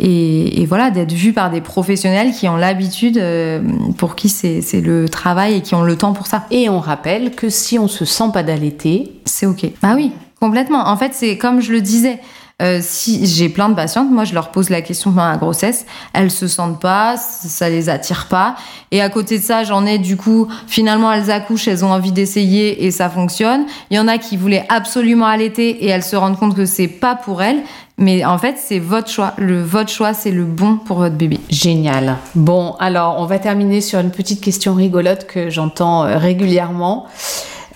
et, et voilà, d'être vu par des professionnels qui ont l'habitude, euh, pour qui c'est c'est le travail et qui ont le temps pour ça. Et on rappelle que si on se sent pas d'allaiter, C'est ok. Bah oui, complètement. En fait, c'est comme je le disais. Euh, si j'ai plein de patientes, moi je leur pose la question pendant la grossesse, elles se sentent pas, ça les attire pas. Et à côté de ça, j'en ai du coup, finalement elles accouchent, elles ont envie d'essayer et ça fonctionne. Il y en a qui voulaient absolument allaiter et elles se rendent compte que c'est pas pour elles. Mais en fait, c'est votre choix. Le votre choix, c'est le bon pour votre bébé. Génial. Bon, alors on va terminer sur une petite question rigolote que j'entends euh, régulièrement.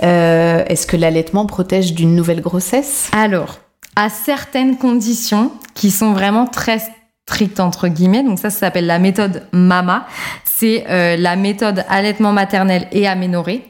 Euh, Est-ce que l'allaitement protège d'une nouvelle grossesse? Alors, à certaines conditions qui sont vraiment très strictes entre guillemets, donc ça, ça s'appelle la méthode MAMA, c'est euh, la méthode allaitement maternel et aménorrhée,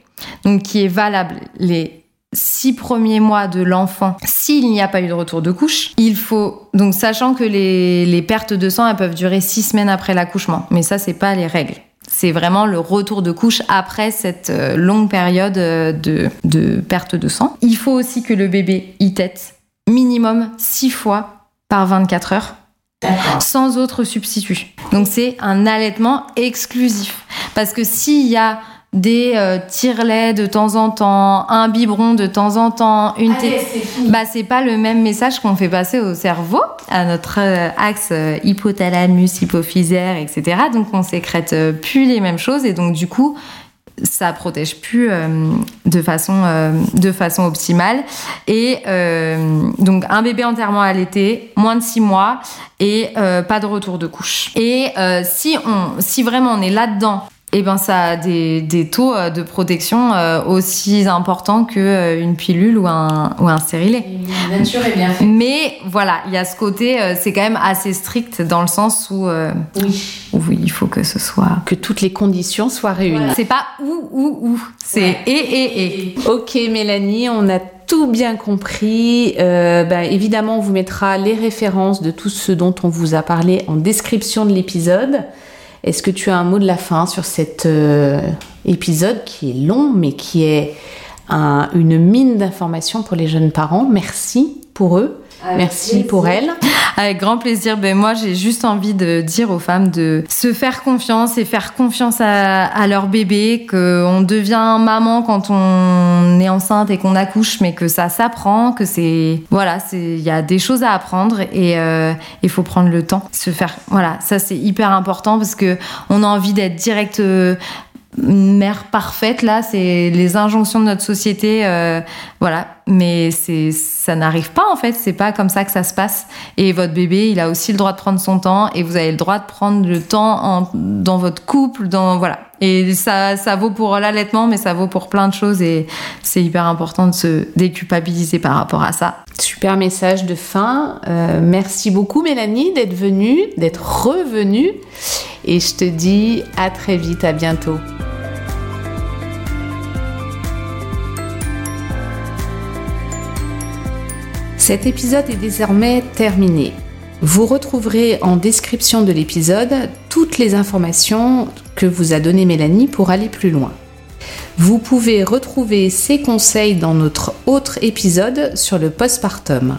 donc qui est valable les six premiers mois de l'enfant s'il n'y a pas eu de retour de couche. Il faut donc sachant que les, pertes de sang elles peuvent durer six semaines après l'accouchement, mais ça c'est pas les règles. C'est vraiment le retour de couche après cette euh, longue période euh, de, de perte de sang. Il faut aussi que le bébé y tète minimum 6 fois par 24 heures sans autre substitut. Donc c'est un allaitement exclusif. Parce que s'il y a des euh, tire-laits de temps en temps, un biberon de temps en temps, une té- bah c'est pas le même message qu'on fait passer au cerveau, à notre euh, axe euh, hypothalamus, hypophysaire, etc. Donc on sécrète euh, plus les mêmes choses et donc du coup ça protège plus euh, de façon euh, de façon optimale. Et euh, donc un bébé entièrement allaité moins de six mois et pas de retour de couche. Et si on si vraiment on est là et ben ça a des, des taux euh, de protection euh, aussi importants que euh, une pilule ou un ou un stérilet La nature est bien faite. mais voilà il y a ce côté c'est quand même assez strict dans le sens où euh, Oui. où il faut que ce soit Que toutes les conditions soient réunies. c'est pas ou ou ou c'est et et et Ok Mélanie, on a tout bien compris. Euh, ben, évidemment, on vous mettra les références de tout ce dont on vous a parlé en description de l'épisode. Est-ce que tu as un mot de la fin sur cet euh, épisode qui est long, mais qui est un- une mine d'informations pour les jeunes parents? Merci pour eux. Merci pour elles. Avec grand plaisir. Ben moi, j'ai juste envie de dire aux femmes de se faire confiance et faire confiance à, à leur bébé, qu'on devient maman quand on est enceinte et qu'on accouche, mais que ça s'apprend, que c'est voilà, c'est il y a des choses à apprendre et euh, il faut prendre le temps, se faire voilà, ça c'est hyper important parce que on a envie d'être direct. euh, mère parfaite là c'est les injonctions de notre société euh, voilà. Mais c'est ça n'arrive pas en fait. C'est pas comme ça que ça se passe. Et votre bébé il a aussi le droit de prendre son temps et vous avez le droit de prendre le temps dans votre couple dans voilà. Et ça ça vaut pour l'allaitement mais ça vaut pour plein de choses et c'est hyper important de se déculpabiliser par rapport à ça. Super message de fin. Euh, merci beaucoup Mélanie d'être venue, d'être revenue. Et je te dis à très vite, à bientôt. Cet épisode est désormais terminé. Vous retrouverez en description de l'épisode toutes les informations que vous a données Mélanie pour aller plus loin. Vous pouvez retrouver ces conseils dans notre autre épisode sur le postpartum.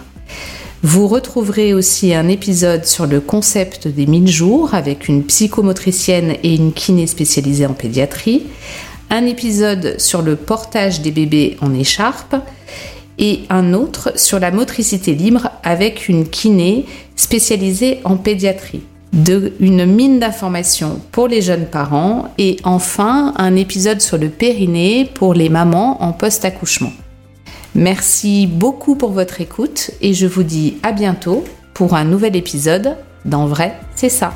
Vous retrouverez aussi un épisode sur le concept des 1000 jours avec une psychomotricienne et une kiné spécialisée en pédiatrie, un épisode sur le portage des bébés en écharpe et un autre sur la motricité libre avec une kiné spécialisée en pédiatrie. Une mine d'informations pour les jeunes parents et enfin un épisode sur le périnée pour les mamans en post-accouchement. Merci beaucoup pour votre écoute et je vous dis à bientôt pour un nouvel épisode d'En vrai, c'est ça.